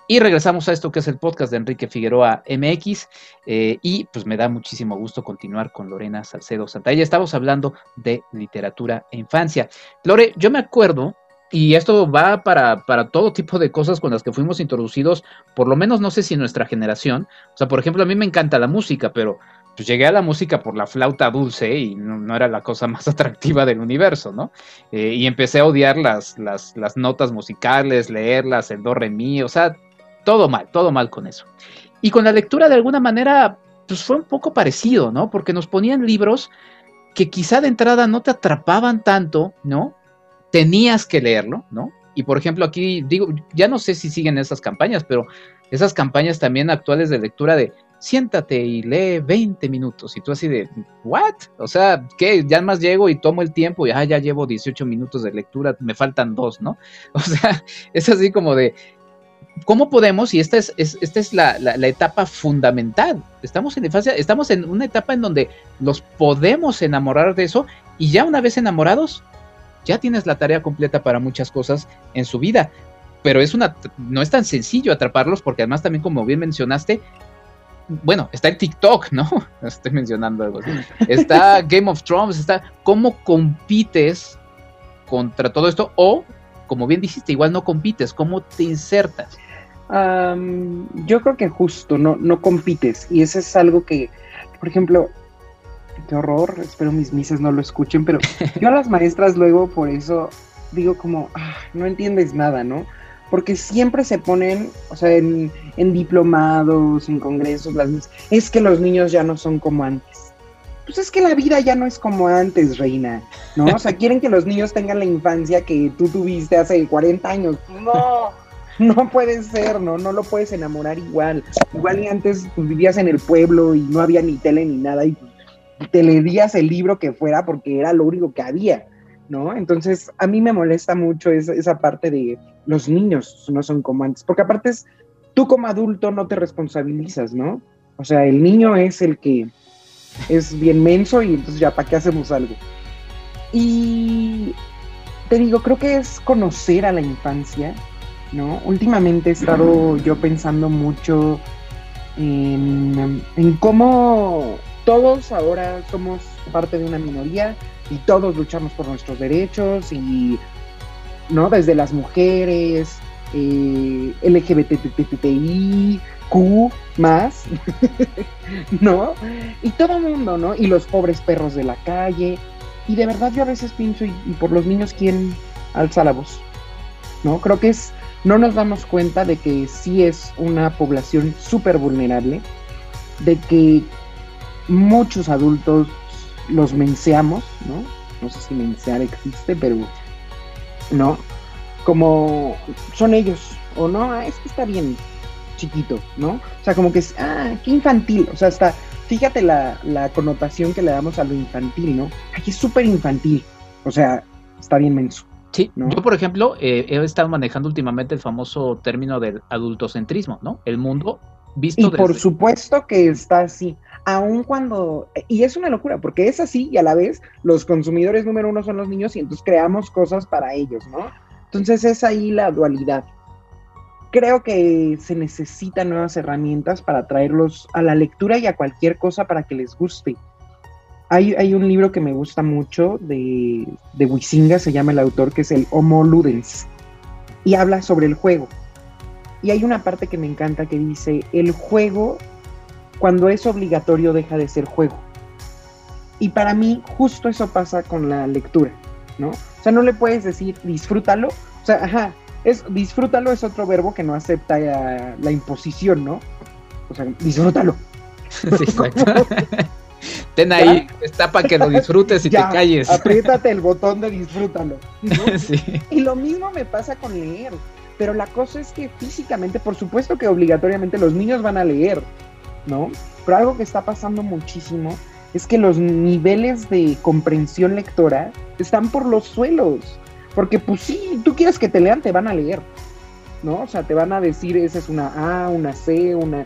Y regresamos a esto que es el podcast de Enrique Figueroa MX. Eh, y pues me da muchísimo gusto continuar con Lorena Salcedo Santalla. Estamos hablando de literatura e infancia. Lore, yo me acuerdo, y esto va para, para todo tipo de cosas con las que fuimos introducidos, por lo menos no sé si nuestra generación. O sea, por ejemplo, a mí me encanta la música, pero pues llegué a la música por la flauta dulce y no, era la cosa más atractiva del universo, ¿no? Eh, y empecé a odiar las, las, las notas musicales, leerlas, el do, re, mi, o sea, todo mal, todo mal con eso. Y con la lectura de alguna manera, pues fue un poco parecido, ¿no? Porque nos ponían libros que quizá de entrada no te atrapaban tanto, ¿no? Tenías que leerlo, ¿no? Y por ejemplo, aquí digo, ya no sé si siguen esas campañas, pero esas campañas también actuales de lectura de siéntate y lee 20 minutos. Y tú así de, ¿what? O sea, ¿qué? Ya más llego y tomo el tiempo y ah, ya llevo 18 minutos de lectura, me faltan dos, ¿no? O sea, es así como de, ¿cómo podemos? Y esta es, esta es la, etapa fundamental. Estamos en infancia, estamos en una etapa en donde nos podemos enamorar de eso y ya una vez enamorados, ya tienes la tarea completa para muchas cosas en su vida. Pero es una, no es tan sencillo atraparlos porque además también como bien mencionaste, bueno, está el TikTok, ¿no? Estoy mencionando algo así. Está Game of Thrones, está cómo compites contra todo esto o, como bien dijiste, igual no compites, cómo te insertas. yo creo que justo, no, no compites. Y eso es algo que, por ejemplo, qué horror, espero mis misas no lo escuchen, pero yo a las maestras luego por eso digo como, ah, no entiendes nada, ¿no? porque siempre se ponen, o sea, en, diplomados, en congresos, las, es que los niños ya no son como antes. Pues es que la vida ya no es como antes, reina, ¿no? O sea, quieren que los niños tengan la infancia que tú tuviste hace 40 años. No, no puede ser, ¿no? No lo puedes enamorar igual. Igual y antes pues, vivías en el pueblo y no había ni tele ni nada y te leías el libro que fuera porque era lo único que había. ¿no? Entonces, a mí me molesta mucho esa, parte de los niños no son como antes, porque aparte es, tú como adulto no te responsabilizas, ¿no? O sea, el niño es el que es bien menso y entonces ya, ¿para qué hacemos algo? Y te digo, creo que es conocer a la infancia, ¿no? Últimamente he estado yo pensando mucho en, en cómo todos ahora somos parte de una minoría y todos luchamos por nuestros derechos y, ¿no? Desde las mujeres, eh, LGBTI, Q más, ¿no? Y todo el mundo, ¿no? Y los pobres perros de la calle. Y de verdad yo a veces pienso, y, por los niños, ¿quién alza la voz? ¿No? Creo que es, no nos damos cuenta de que sí es una población súper vulnerable, de que muchos adultos los menseamos, ¿no? No sé si mensear existe, pero no. Como son ellos, o no, ah, es que está bien chiquito, ¿no? O sea, como que es, ah, qué infantil. O sea, hasta, fíjate la, connotación que le damos a lo infantil, ¿no? Aquí es súper infantil. O sea, está bien menso. Sí, yo por ejemplo eh, he estado manejando últimamente el famoso término del adultocentrismo, ¿no? El mundo visto y por supuesto que está así aun cuando, y es una locura, porque es así y a la vez los consumidores número uno son los niños y entonces creamos cosas para ellos, ¿no? Entonces es ahí la dualidad. Creo que se necesitan nuevas herramientas para traerlos a la lectura y a cualquier cosa para que les guste. Hay, hay un libro que me gusta mucho de, de Huizinga, se llama el autor, que es el Homo Ludens, y habla sobre el juego. Y hay una parte que me encanta que dice, el juego cuando es obligatorio deja de ser juego. Y para mí justo eso pasa con la lectura, ¿no? O sea, no le puedes decir disfrútalo, o sea, ajá, es disfrútalo es otro verbo que no acepta la imposición, ¿no? O sea, disfrútalo. Sí, exacto. Ten ahí, está para que lo disfrutes y te calles. Apriétate el botón de disfrútalo. Sí. Y lo mismo me pasa con leer. Pero la cosa es que físicamente, por supuesto que obligatoriamente los niños van a leer, ¿no? Pero algo que está pasando muchísimo es que los niveles de comprensión lectora están por los suelos. Porque pues sí, tú quieres que te lean, te van a leer, ¿no? O sea, te van a decir, esa es una A, una C, una...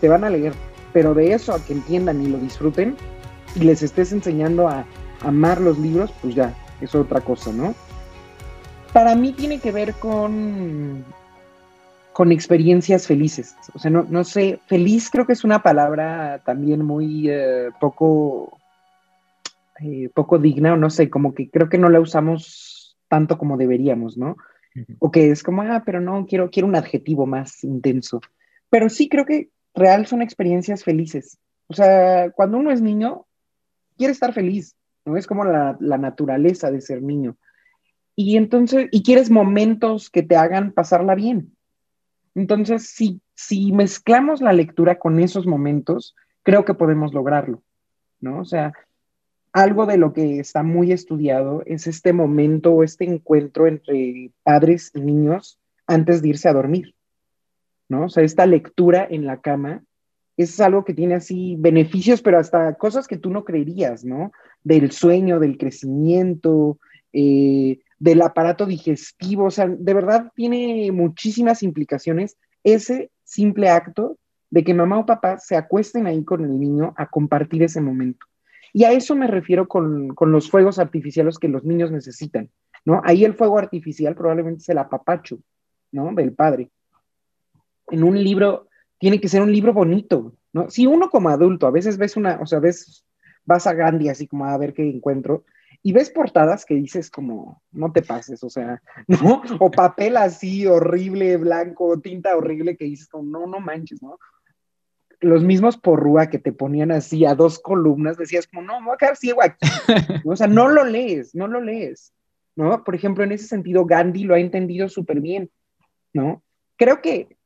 Te van a leer. Pero de eso a que entiendan y lo disfruten y les estés enseñando a amar los libros, pues ya, es otra cosa, ¿no? Para mí tiene que ver con con experiencias felices. O sea, no, no sé, feliz creo que es una palabra también muy eh, poco, eh, poco digna, o no sé, como que creo que no la usamos tanto como deberíamos, ¿no? O que es como, ah, pero no, quiero, quiero un adjetivo más intenso. Pero sí creo que real son experiencias felices. O sea, cuando uno es niño, quiere estar feliz, ¿no? Es como la, la naturaleza de ser niño. Y entonces, y quieres momentos que te hagan pasarla bien, entonces, si, si mezclamos la lectura con esos momentos, creo que podemos lograrlo, ¿no? O sea, algo de lo que está muy estudiado es este momento o este encuentro entre padres y niños antes de irse a dormir, ¿no? O sea, esta lectura en la cama es algo que tiene así beneficios, pero hasta cosas que tú no creerías, ¿no? Del sueño, del crecimiento, eh, del aparato digestivo, o sea, de verdad tiene muchísimas implicaciones ese simple acto de que mamá o papá se acuesten ahí con el niño a compartir ese momento. Y a eso me refiero con, los fuegos artificiales que los niños necesitan, ¿no? Ahí el fuego artificial probablemente es el apapacho, ¿no? Del padre. En un libro, tiene que ser un libro bonito, ¿no? Si uno como adulto a veces ves una, o sea, ves, vas a Gandhi así como a ver qué encuentro, y ves portadas que dices como, no te pases, o sea, ¿no? O papel así horrible, blanco, tinta horrible que dices como, no, no manches, ¿no? Los mismos porrúa que te ponían así a dos columnas, decías como, no, me voy a quedar ciego aquí. o sea, no lo lees, no lo lees. ¿no? Por ejemplo, en ese sentido, Gandhi lo ha entendido súper bien, ¿no? Creo que,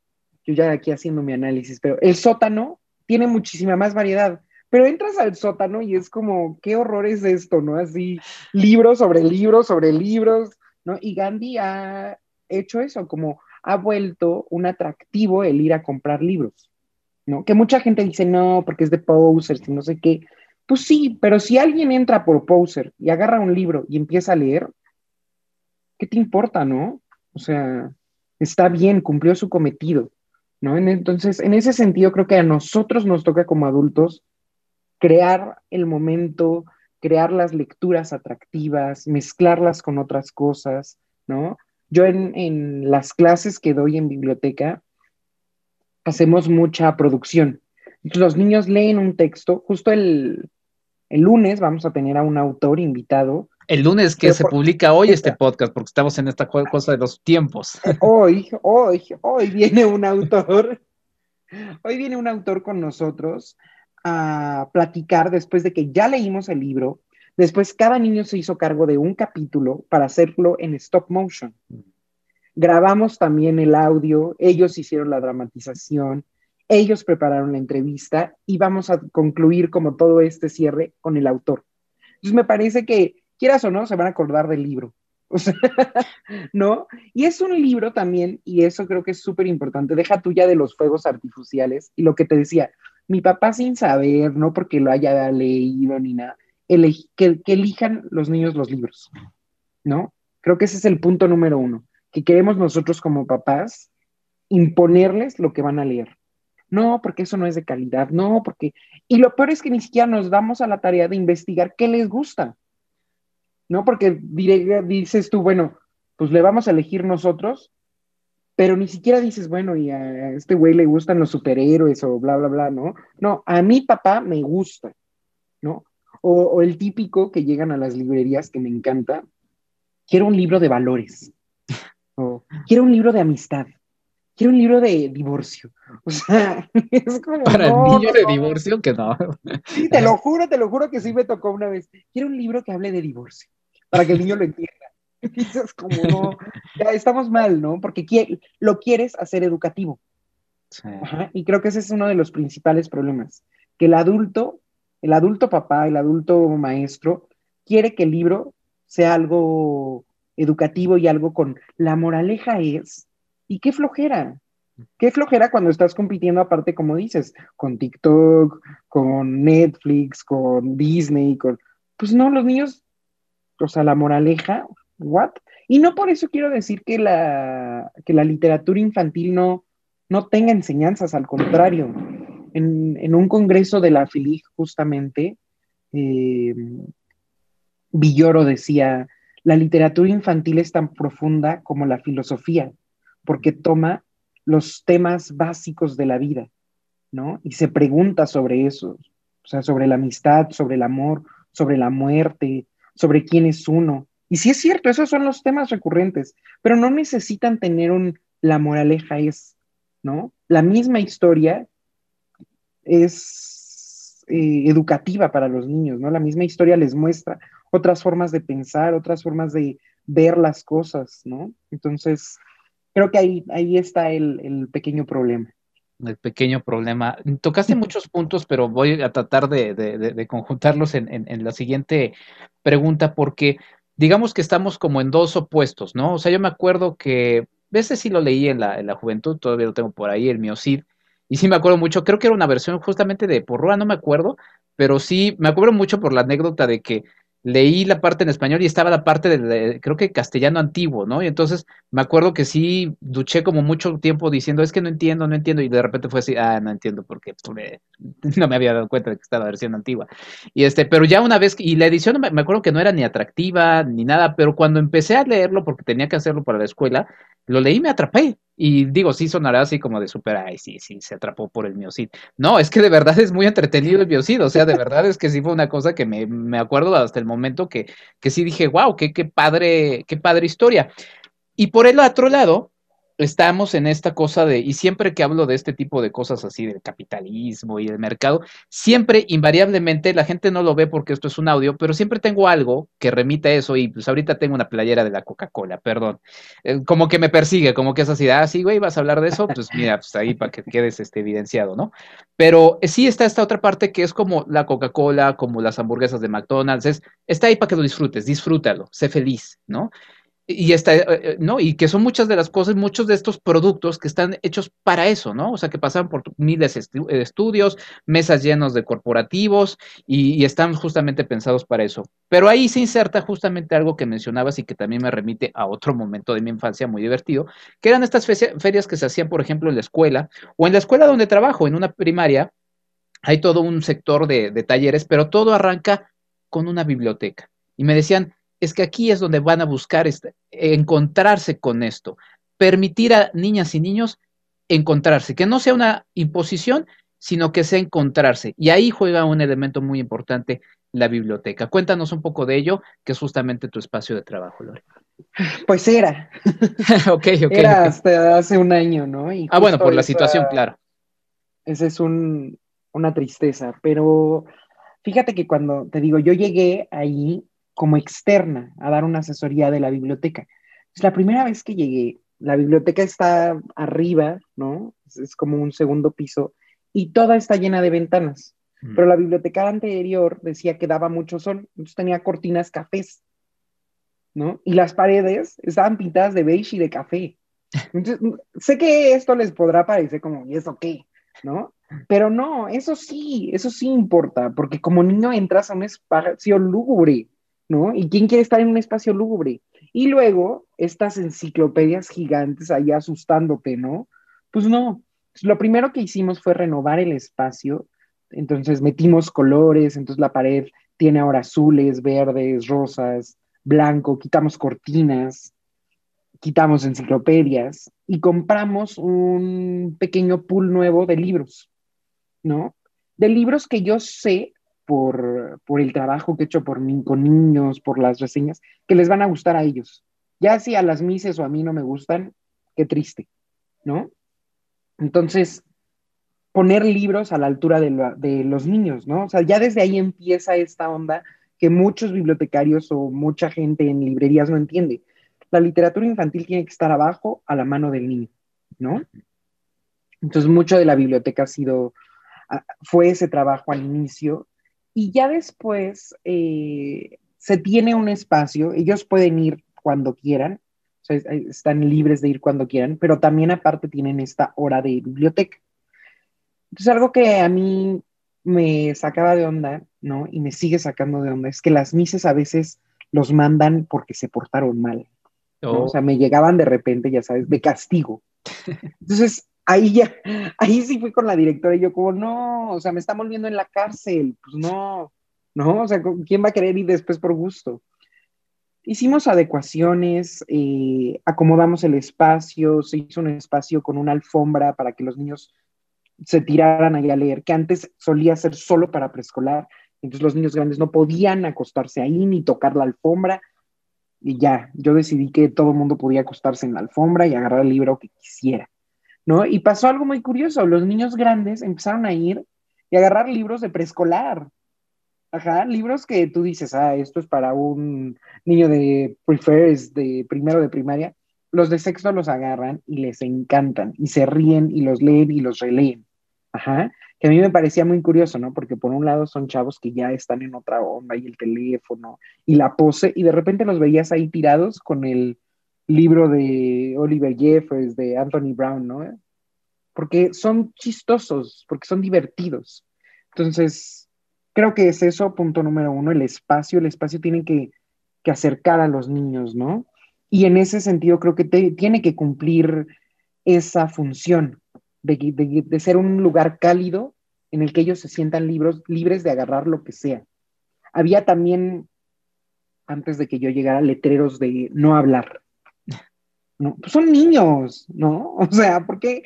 yo ya aquí haciendo mi análisis, pero el sótano tiene muchísima más variedad, pero entras al sótano y es como, qué horror es esto, ¿no? Así, libros sobre libros sobre libros, ¿no? Y Gandhi ha hecho eso, como ha vuelto un atractivo el ir a comprar libros. ¿No? Que mucha gente dice, no, porque es de posers y no sé qué. Pues sí, pero si alguien entra por poser y agarra un libro y empieza a leer, ¿qué te importa, no? O sea, está bien, cumplió su cometido, ¿no? Entonces, en ese sentido, creo que a nosotros nos toca como adultos crear el momento, crear las lecturas atractivas, mezclarlas con otras cosas, ¿no? Yo en, en las clases que doy en biblioteca, hacemos mucha producción. los niños leen un texto, justo el, lunes vamos a tener a un autor invitado. El lunes que se publica hoy este podcast, porque estamos en esta cosa de los tiempos. Hoy, hoy, hoy viene un autor, hoy viene un autor con nosotros a platicar después de que ya leímos el libro. Después cada niño se hizo cargo de un capítulo para hacerlo en stop motion. Grabamos también el audio, ellos hicieron la dramatización, ellos prepararon la entrevista y vamos a concluir como todo este cierre con el autor. Entonces me parece que, quieras o no, se van a acordar del libro. O sea, ¿no? Y es un libro también, y eso creo que es súper importante, deja tuya de los fuegos artificiales y lo que te decía, mi papá sin saber, no porque lo haya leído ni nada, que, que elijan los niños los libros, ¿no? Creo que ese es el punto número uno que queremos nosotros como papás imponerles lo que van a leer. No, porque eso no es de calidad, no, porque... Y lo peor es que ni siquiera nos damos a la tarea de investigar qué les gusta. ¿No? Porque dices tú, bueno, pues le vamos a elegir nosotros, pero ni siquiera dices, bueno, y a este güey le gustan los superhéroes o bla, bla, bla, ¿no? No, a mi papá me gusta, ¿no? O, o el típico que llegan a las librerías que me encanta, quiero un libro de valores quiero un libro de amistad, quiero un libro de divorcio. O sea, es como. Para el niño de divorcio, que no. Sí, te lo juro, te lo juro que sí me tocó una vez. Quiero un libro que hable de divorcio, para que el niño lo entienda. dices, como no, ya estamos mal, ¿no? Porque lo quieres hacer educativo. y creo que ese es uno de los principales problemas. Que el adulto, el adulto papá, el adulto maestro, quiere que el libro sea algo educativo y algo con la moraleja es, y qué flojera, qué flojera cuando estás compitiendo aparte, como dices, con TikTok, con Netflix, con Disney, con... Pues no, los niños, o sea, la moraleja, ¿what? Y no por eso quiero decir que la, que la literatura infantil no, no tenga enseñanzas, al contrario. En, un congreso de la FILIG, justamente, eh, Villoro decía, la literatura infantil es tan profunda como la filosofía, porque toma los temas básicos de la vida, ¿no? Y se pregunta sobre eso, o sea, sobre la amistad, sobre el amor, sobre la muerte, sobre quién es uno. Y sí es cierto, esos son los temas recurrentes, pero no necesitan tener un, la moraleja es, ¿no? La misma historia es eh, educativa para los niños, ¿no? La misma historia les muestra otras formas de pensar, otras formas de ver las cosas, ¿no? Entonces, creo que ahí, ahí está el, pequeño problema. el pequeño problema. Tocaste muchos puntos, pero voy a tratar de, conjuntarlos en, la siguiente pregunta, porque digamos que estamos como en dos opuestos, ¿no? O sea, yo me acuerdo que, ese sí lo leí en la, en la juventud, todavía lo tengo por ahí, el Miocid, y sí me acuerdo mucho, creo que era una versión justamente de Porrua, no me acuerdo, pero sí me acuerdo mucho por la anécdota de que leí la parte en español y estaba la parte del, creo que castellano antiguo, ¿no? Y entonces me acuerdo que sí duché como mucho tiempo diciendo, es que no entiendo, no entiendo, y de repente fue así, ah, no entiendo porque pues, no me había dado cuenta de que estaba la versión antigua. Y este, pero ya una vez, y la edición me acuerdo que no era ni atractiva ni nada, pero cuando empecé a leerlo, porque tenía que hacerlo para la escuela, lo leí y me atrapé. Y digo, sí sonará así como de super, ay, sí, sí, se atrapó por el miocid. No, es que de verdad es muy entretenido el miocid. O sea, de verdad es que sí fue una cosa que me, me acuerdo hasta el momento que, que sí dije, wow, qué, qué padre, qué padre historia. Y por el otro lado, estamos en esta cosa de, y siempre que hablo de este tipo de cosas así, del capitalismo y del mercado, siempre, invariablemente, la gente no lo ve porque esto es un audio, pero siempre tengo algo que remite a eso, y pues ahorita tengo una playera de la Coca-Cola, perdón, eh, como que me persigue, como que es así, ah, sí, güey, vas a hablar de eso, pues mira, pues ahí para que quedes este, evidenciado, ¿no? Pero eh, sí está esta otra parte que es como la Coca-Cola, como las hamburguesas de McDonald's, es, está ahí para que lo disfrutes, disfrútalo, sé feliz, ¿no? Y está, eh, eh, ¿no? Y que son muchas de las cosas, muchos de estos productos que están hechos para eso, ¿no? O sea, que pasan por miles de estudios, mesas llenos de corporativos y, están justamente pensados para eso. Pero ahí se inserta justamente algo que mencionabas y que también me remite a otro momento de mi infancia muy divertido, que eran estas ferias que se hacían, por ejemplo, en la escuela o en la escuela donde trabajo, en una primaria, hay todo un sector de, de talleres, pero todo arranca con una biblioteca. Y me decían, es que aquí es donde van a buscar este, encontrarse con esto, permitir a niñas y niños encontrarse, que no sea una imposición, sino que sea encontrarse. Y ahí juega un elemento muy importante la biblioteca. Cuéntanos un poco de ello, que es justamente tu espacio de trabajo, Lore. Pues era. ok, ok. Era hasta hace un año, ¿no? ah, bueno, por la situación, claro. Esa es una tristeza, pero fíjate que cuando te digo, yo llegué ahí como externa a dar una asesoría de la biblioteca. Es la primera vez que llegué, la biblioteca está arriba, ¿no? Es, como un segundo piso y toda está llena de ventanas. Mm. Pero la biblioteca anterior decía que daba mucho sol, entonces tenía cortinas cafés, ¿no? Y las paredes estaban pintadas de beige y de café. Entonces, sé que esto les podrá parecer como, ¿y eso qué? ¿No? Pero no, eso sí, eso sí importa, porque como niño entras a un espacio lúgubre, ¿no? ¿Y quién quiere estar en un espacio lúgubre? Y luego, estas enciclopedias gigantes ahí asustándote, ¿no? Pues no. Lo primero que hicimos fue renovar el espacio. Entonces metimos colores, entonces la pared tiene ahora azules, verdes, rosas, blanco, quitamos cortinas, quitamos enciclopedias y compramos un pequeño pool nuevo de libros, ¿no? De libros que yo sé por, el trabajo que he hecho por mí, con niños, por las reseñas, que les van a gustar a ellos. Ya si a las mises o a mí no me gustan, qué triste, ¿no? Entonces, poner libros a la altura de, de, los niños, ¿no? O sea, ya desde ahí empieza esta onda que muchos bibliotecarios o mucha gente en librerías no entiende. La literatura infantil tiene que estar abajo a la mano del niño, ¿no? Entonces, mucho de la biblioteca ha sido, ah, fue ese trabajo al inicio y ya después eh, se tiene un espacio, ellos pueden ir cuando quieran, están libres de ir cuando quieran, pero también aparte tienen esta hora de biblioteca. Entonces, algo que a mí me sacaba de onda, ¿no? Y me sigue sacando de onda, es que las mises a veces los mandan porque se portaron mal. O sea, me llegaban de repente, ya sabes, de castigo. Entonces, ahí ya, ahí sí fui con la directora y yo como, no, o sea, me está volviendo en la cárcel, pues no, no, o sea, ¿quién va a querer ir después por gusto? Hicimos adecuaciones, eh, acomodamos el espacio, se hizo un espacio con una alfombra para que los niños se tiraran ahí a leer, que antes solía ser solo para preescolar, entonces los niños grandes no podían acostarse ahí ni tocar la alfombra, y ya, yo decidí que todo el mundo podía acostarse en la alfombra y agarrar el libro que quisiera. ¿No? Y pasó algo muy curioso, los niños grandes empezaron a ir y agarrar libros de preescolar. Ajá, libros que tú dices, ah, esto es para un niño de prefers, de primero de primaria. los de sexto los agarran y les encantan y se ríen y los leen y los releen. Ajá, que a mí me parecía muy curioso, ¿no? Porque por un lado son chavos que ya están en otra onda y el teléfono y la pose y de repente los veías ahí tirados con el libro de Oliver Jeffers, de Anthony Brown, ¿no? Porque son chistosos, porque son divertidos. Entonces, creo que es eso, punto número uno, el espacio. El espacio tiene que, que acercar a los niños, ¿no? Y en ese sentido creo que tiene que cumplir esa función de, ser un lugar cálido en el que ellos se sientan libros, libres de agarrar lo que sea. Había también, antes de que yo llegara, letreros de no hablar. No, pues son niños, ¿no? O sea, ¿por qué,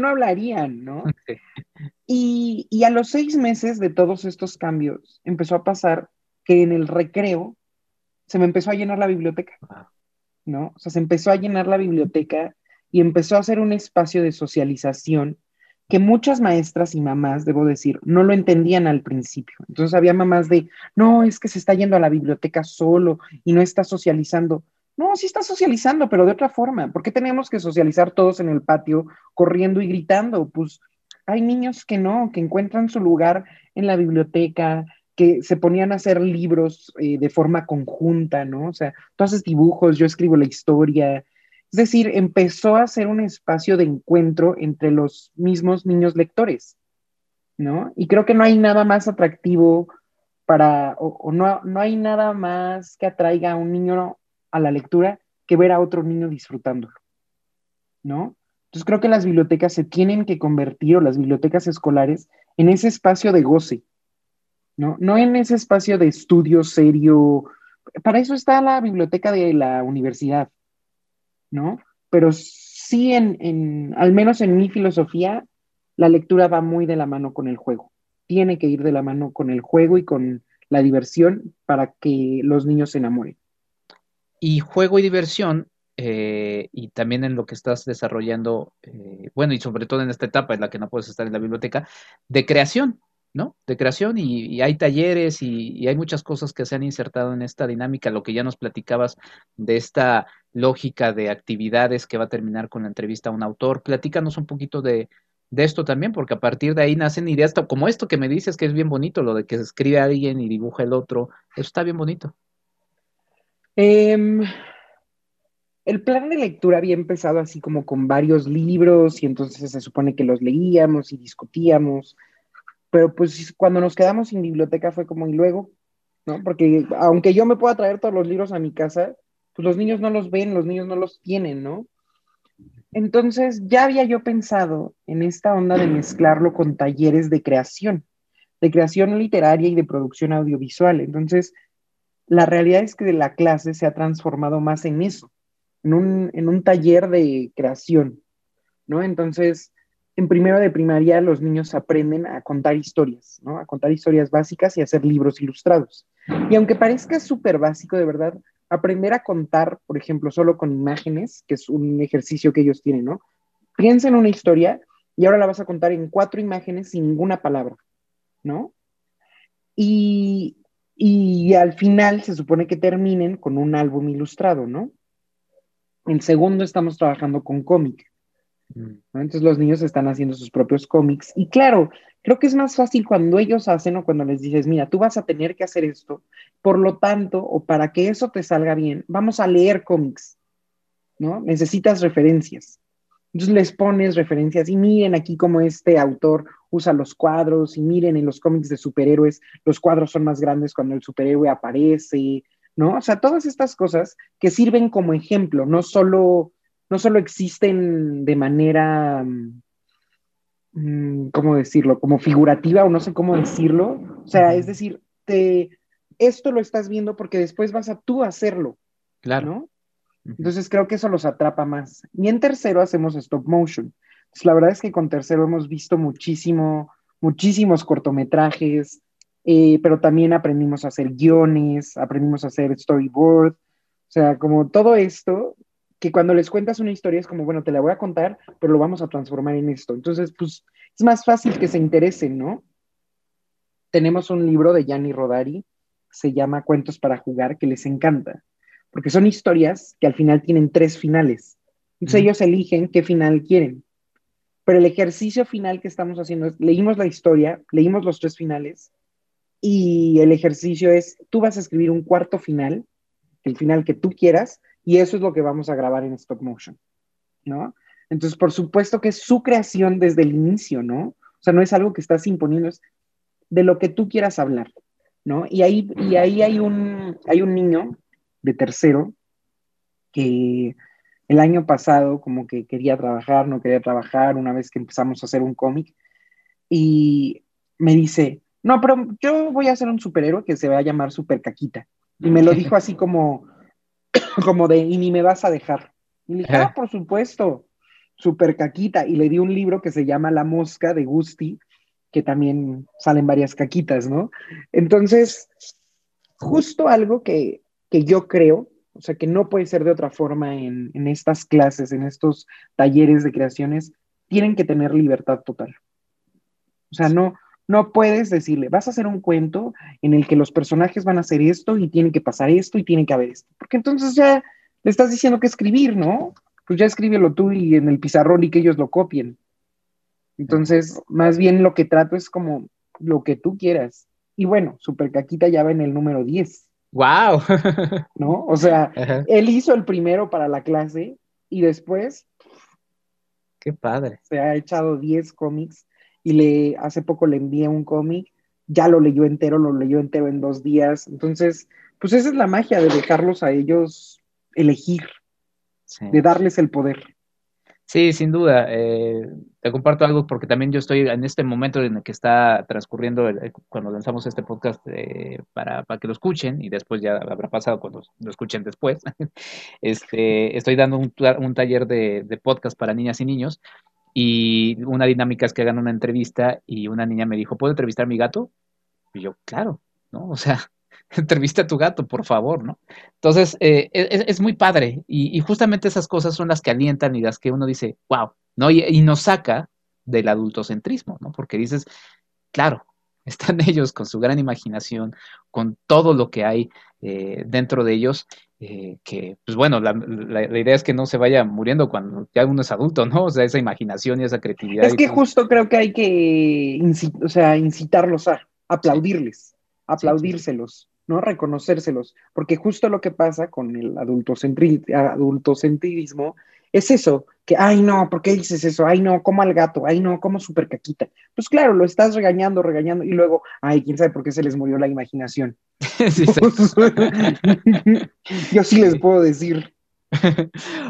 no hablarían, no? Y, y, a los seis meses de todos estos cambios, empezó a pasar que en el recreo se me empezó a llenar la biblioteca. ¿no? O sea, se empezó a llenar la biblioteca y empezó a ser un espacio de socialización que muchas maestras y mamás, debo decir, no lo entendían al principio. Entonces había mamás de, no, es que se está yendo a la biblioteca solo y no está socializando. No, sí está socializando, pero de otra forma. ¿Por qué tenemos que socializar todos en el patio corriendo y gritando? Pues hay niños que no, que encuentran su lugar en la biblioteca, que se ponían a hacer libros eh, de forma conjunta, ¿no? O sea, tú haces dibujos, yo escribo la historia. Es decir, empezó a ser un espacio de encuentro entre los mismos niños lectores, ¿no? Y creo que no hay nada más atractivo para, o, no, no hay nada más que atraiga a un niño a la lectura que ver a otro niño disfrutándolo, ¿no? Entonces creo que las bibliotecas se tienen que convertir, o las bibliotecas escolares, en ese espacio de goce, ¿no? No en ese espacio de estudio serio. Para eso está la biblioteca de la universidad, ¿no? Pero sí, en, al menos en mi filosofía, la lectura va muy de la mano con el juego. Tiene que ir de la mano con el juego y con la diversión para que los niños se enamoren. Y juego y diversión, eh, y también en lo que estás desarrollando, eh, bueno, y sobre todo en esta etapa en la que no puedes estar en la biblioteca, de creación, ¿no? De creación y, hay talleres y, hay muchas cosas que se han insertado en esta dinámica, lo que ya nos platicabas de esta lógica de actividades que va a terminar con la entrevista a un autor. Platícanos un poquito de, esto también, porque a partir de ahí nacen ideas como esto que me dices que es bien bonito, lo de que se escribe alguien y dibuja el otro, eso está bien bonito. Em, el plan de lectura había empezado así como con varios libros y entonces se supone que los leíamos y discutíamos pero pues cuando nos quedamos sin biblioteca fue como, y luego, ¿no? Porque aunque yo me pueda traer todos los libros a mi casa, pues los niños no los ven, los niños no los tienen, ¿no? Entonces ya había yo pensado en esta onda de mezclarlo con talleres de creación, de creación literaria y de producción audiovisual. Entonces, la realidad es que la clase se ha transformado más en eso, en un, en un taller de creación, ¿no? Entonces, en primero de primaria los niños aprenden a contar historias, ¿no? A contar historias básicas y hacer libros ilustrados. Y aunque parezca súper básico, de verdad, aprender a contar, por ejemplo, solo con imágenes, que es un ejercicio que ellos tienen, ¿no? Piensa en una historia y ahora la vas a contar en cuatro imágenes sin ninguna palabra, ¿no? Y, y al final se supone que terminen con un álbum ilustrado, ¿no? En segundo estamos trabajando con cómic. Entonces los niños están haciendo sus propios cómics y claro, creo que es más fácil cuando ellos hacen o cuando les dices, mira, tú vas a tener que hacer esto, por lo tanto, o para que eso te salga bien, vamos a leer cómics, ¿no? Necesitas referencias. Entonces les pones referencias y miren aquí cómo este autor usa los cuadros y miren en los cómics de superhéroes, los cuadros son más grandes cuando el superhéroe aparece, ¿no? O sea, todas estas cosas que sirven como ejemplo, no solo no solo existen de manera, mm, ¿cómo decirlo? Como figurativa o no sé cómo decirlo. O sea, es decir, te, esto lo estás viendo porque después vas a tú hacerlo. Claro. ¿no? Entonces creo que eso los atrapa más. Y en tercero hacemos stop motion. Pues la verdad es que con tercero hemos visto muchísimo, muchísimos cortometrajes, eh, pero también aprendimos a hacer guiones, aprendimos a hacer storyboard. O sea, como todo esto que cuando les cuentas una historia es como, bueno, te la voy a contar, pero lo vamos a transformar en esto. Entonces, pues es más fácil que se interesen, ¿no? Tenemos un libro de Gianni Rodari, se llama Cuentos para jugar, que les encanta, porque son historias que al final tienen tres finales. Entonces ellos eligen qué final quieren. Pero el ejercicio final que estamos haciendo es, leímos la historia, leímos los tres finales, y el ejercicio es, tú vas a escribir un cuarto final, el final que tú quieras, y eso es lo que vamos a grabar en stop motion, ¿no? Entonces, por supuesto que es su creación desde el inicio, ¿no? O sea, no es algo que estás imponiendo, es de lo que tú quieras hablar, ¿no? Y ahí, y ahí hay, un, hay un niño de tercero que el año pasado como que quería trabajar, no quería trabajar, una vez que empezamos a hacer un cómic, y me dice, no, pero yo voy a hacer un superhéroe que se va a llamar Super Caquita. Y me lo dijo así como, como de, y ni me vas a dejar. Y le dije, ah, por supuesto, Super Caquita. Y le di un libro que se llama La Mosca de Gusti, que también salen varias caquitas, ¿no? Entonces, justo algo que, que yo creo o sea, que no puede ser de otra forma en, estas clases, en estos talleres de creaciones, tienen que tener libertad total. O sea, no, no puedes decirle, vas a hacer un cuento en el que los personajes van a hacer esto y tienen que pasar esto y tienen que haber esto. Porque entonces ya le estás diciendo que escribir, ¿no? Pues ya escríbelo tú y en el pizarrón y que ellos lo copien. Entonces, más bien lo que trato es como lo que tú quieras. Y bueno, Super Caquita ya va en el número 10. ¡Wow! ¿No? O sea, él hizo el primero para la clase y después. ¡Qué padre! Se ha echado 10 cómics y le hace poco le envié un cómic, ya lo leyó entero, lo leyó entero en dos días. Entonces, pues esa es la magia de dejarlos a ellos elegir, de darles el poder. Sí, sin duda. Eh, te comparto algo porque también yo estoy en este momento en el que está transcurriendo cuando lanzamos este podcast eh, para, que lo escuchen y después ya habrá pasado cuando lo escuchen después. este, estoy dando un, un taller de, de, podcast para niñas y niños y una dinámica es que hagan una entrevista y una niña me dijo, ¿puedo entrevistar a mi gato? Y yo, claro, ¿no? O sea, entrevista a tu gato, por favor, ¿no? Entonces, eh, e, es, muy padre y, justamente esas cosas son las que alientan y las que uno dice, wow, ¿no? Y, nos saca del adultocentrismo, ¿no? Porque dices, claro, están ellos con su gran imaginación, con todo lo que hay eh, dentro de ellos, eh, que, pues bueno, la, idea es que no se vaya muriendo cuando ya uno es adulto, ¿no? O sea, esa imaginación y esa creatividad. Es que justo creo que hay que o sea, incitarlos a aplaudirles, aplaudírselos. ¿No? Reconocérselos, porque justo lo que pasa con el adultocentrismo es eso, que, ay no, ¿por qué dices eso? Ay no, como al gato, ay no, como super caquita. Pues claro, lo estás regañando, regañando, y luego, ay, quién sabe por qué se les murió la imaginación. Yo sí les puedo decir.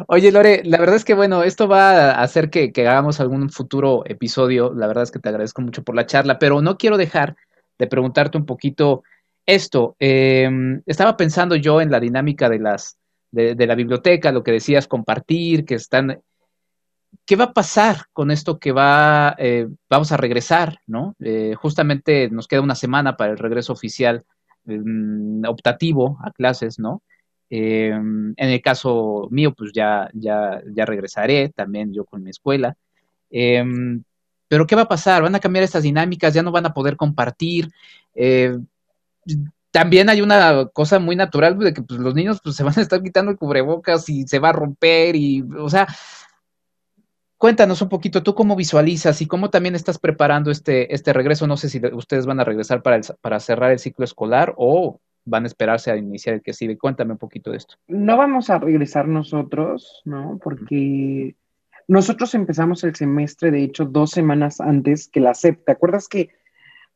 Oye, Lore, la verdad es que bueno, esto va a hacer que, que, hagamos algún futuro episodio. La verdad es que te agradezco mucho por la charla, pero no quiero dejar de preguntarte un poquito esto, em, estaba pensando yo en la dinámica de las de, la biblioteca, lo que decías, compartir, que están. ¿Qué va a pasar con esto que va, eh, vamos a regresar, ¿no? Eh, justamente nos queda una semana para el regreso oficial em, optativo a clases, ¿no? Em, en el caso mío, pues ya, ya, ya regresaré también yo con mi escuela. pero ¿qué va a pasar? ¿Van a cambiar estas dinámicas? ¿Ya no van a poder compartir? Eh, también hay una cosa muy natural de que pues, los niños pues, se van a estar quitando el cubrebocas y se va a romper y, o sea, cuéntanos un poquito, ¿tú cómo visualizas y cómo también estás preparando este, este regreso? No sé si ustedes van a regresar para, para cerrar el ciclo escolar o van a esperarse a iniciar el que sigue. Cuéntame un poquito de esto. No vamos a regresar nosotros, ¿no? Porque nosotros empezamos el semestre, de hecho, dos semanas antes que la SEP. ¿Te acuerdas que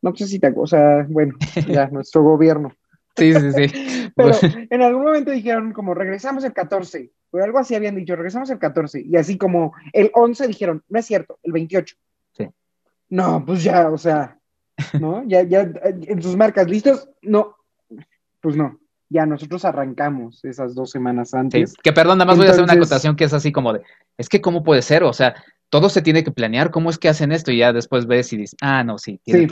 no sé si te, o sea, bueno, ya, nuestro gobierno. Sí, sí, sí. Pero en algún momento dijeron como regresamos el 14, o algo así habían dicho, regresamos el 14, y así como el 11 dijeron, no es cierto, el 28. Sí. No, pues ya, o sea, ¿no? Ya, ya, en sus marcas, ¿listos? No, pues no. Ya nosotros arrancamos esas dos semanas antes. Sí, que perdón, nada más voy a hacer una acotación que es así como de, es que cómo puede ser, o sea, todo se tiene que planear, ¿cómo es que hacen esto? Y ya después ves y dices, ah, no, sí, tiene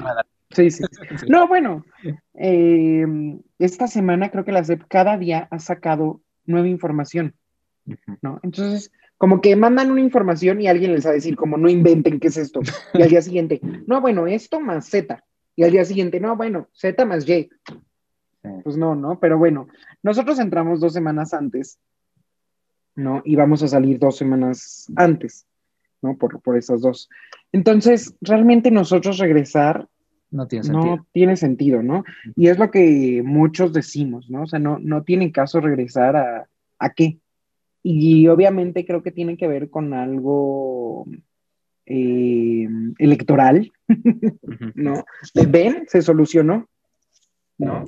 sí, sí, sí, No, bueno, eh, esta semana creo que la SEP cada día ha sacado nueva información, ¿no? Entonces, como que mandan una información y alguien les va a decir, como no inventen qué es esto. Y al día siguiente, no, bueno, esto más Z. Y al día siguiente, no, bueno, Z más Y. Pues no, ¿no? Pero bueno, nosotros entramos dos semanas antes ¿no? Y vamos a salir dos semanas antes, ¿no? Por, por esas dos. Entonces, realmente nosotros regresar no tiene sentido. No tiene sentido, ¿no? Y es lo que muchos decimos, ¿no? O sea, no, no tiene caso regresar a, a qué. Y obviamente creo que tiene que ver con algo eh, electoral, ¿no? De ven, se solucionó, ¿no?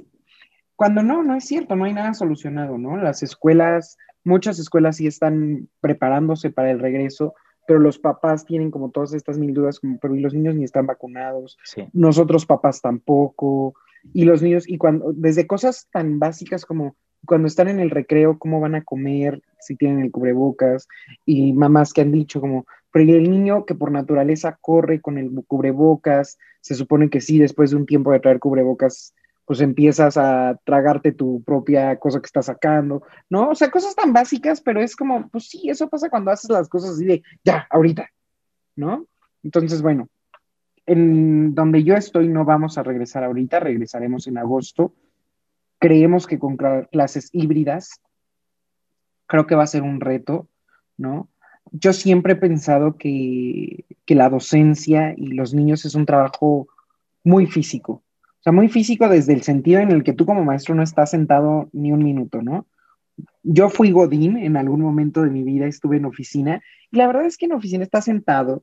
Cuando no, no es cierto, no hay nada solucionado, ¿no? Las escuelas, muchas escuelas sí están preparándose para el regreso, pero los papás tienen como todas estas mil dudas, como, pero y los niños ni están vacunados, nosotros papás tampoco, y los niños, y cuando, desde cosas tan básicas como cuando están en el recreo, cómo van a comer, si tienen el cubrebocas, y mamás que han dicho como, pero el niño que por naturaleza corre con el cubrebocas, se supone que sí, después de un tiempo de traer cubrebocas, pues empiezas a tragarte tu propia cosa que estás sacando, ¿no? O sea, cosas tan básicas, pero es como, pues sí, eso pasa cuando haces las cosas así de, ya, ahorita, ¿no? Entonces, bueno, en donde yo estoy no vamos a regresar ahorita, regresaremos en agosto. Creemos que con clases híbridas, creo que va a ser un reto, ¿no? Yo siempre he pensado que, que la docencia y los niños es un trabajo muy físico, sea, muy físico desde el sentido en el que tú como maestro no estás sentado ni un minuto, ¿no? Yo fui Godín en algún momento de mi vida, estuve en oficina, y la verdad es que en oficina estás sentado,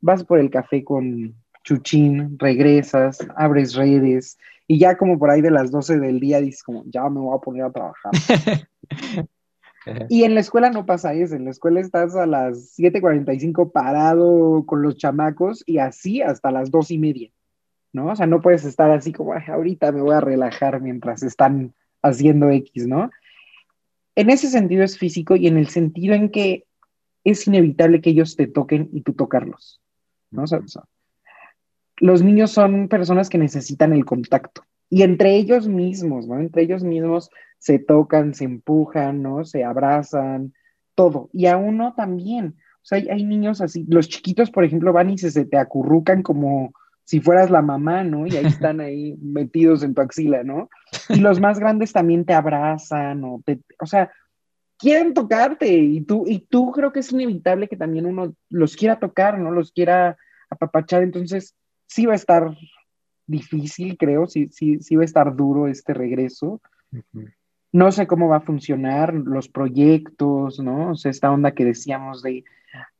vas por el café con chuchín, regresas, abres redes, y ya como por ahí de las 12 del día dices como, ya me voy a poner a trabajar. y en la escuela no pasa eso, en la escuela estás a las 7.45 parado con los chamacos y así hasta las dos y media, ¿no? O sea, no puedes estar así como, ahorita me voy a relajar mientras están haciendo X, ¿no? En ese sentido es físico y en el sentido en que es inevitable que ellos te toquen y tú tocarlos, ¿no? O sea, los niños son personas que necesitan el contacto y entre ellos mismos, ¿no? Entre ellos mismos se tocan, se empujan, ¿no? Se abrazan, todo. Y a uno también. O sea, hay, niños así, los chiquitos, por ejemplo, van y se, te acurrucan como si fueras la mamá, ¿no? Y ahí están ahí metidos en tu axila, ¿no? Y los más grandes también te abrazan o te, o sea, quieren tocarte y tú, y tú creo que es inevitable que también uno los quiera tocar, ¿no? Los quiera apapachar, entonces sí va a estar difícil, creo, sí, sí, sí va a estar duro este regreso. No sé cómo va a funcionar los proyectos, ¿no? O sea, esta onda que decíamos de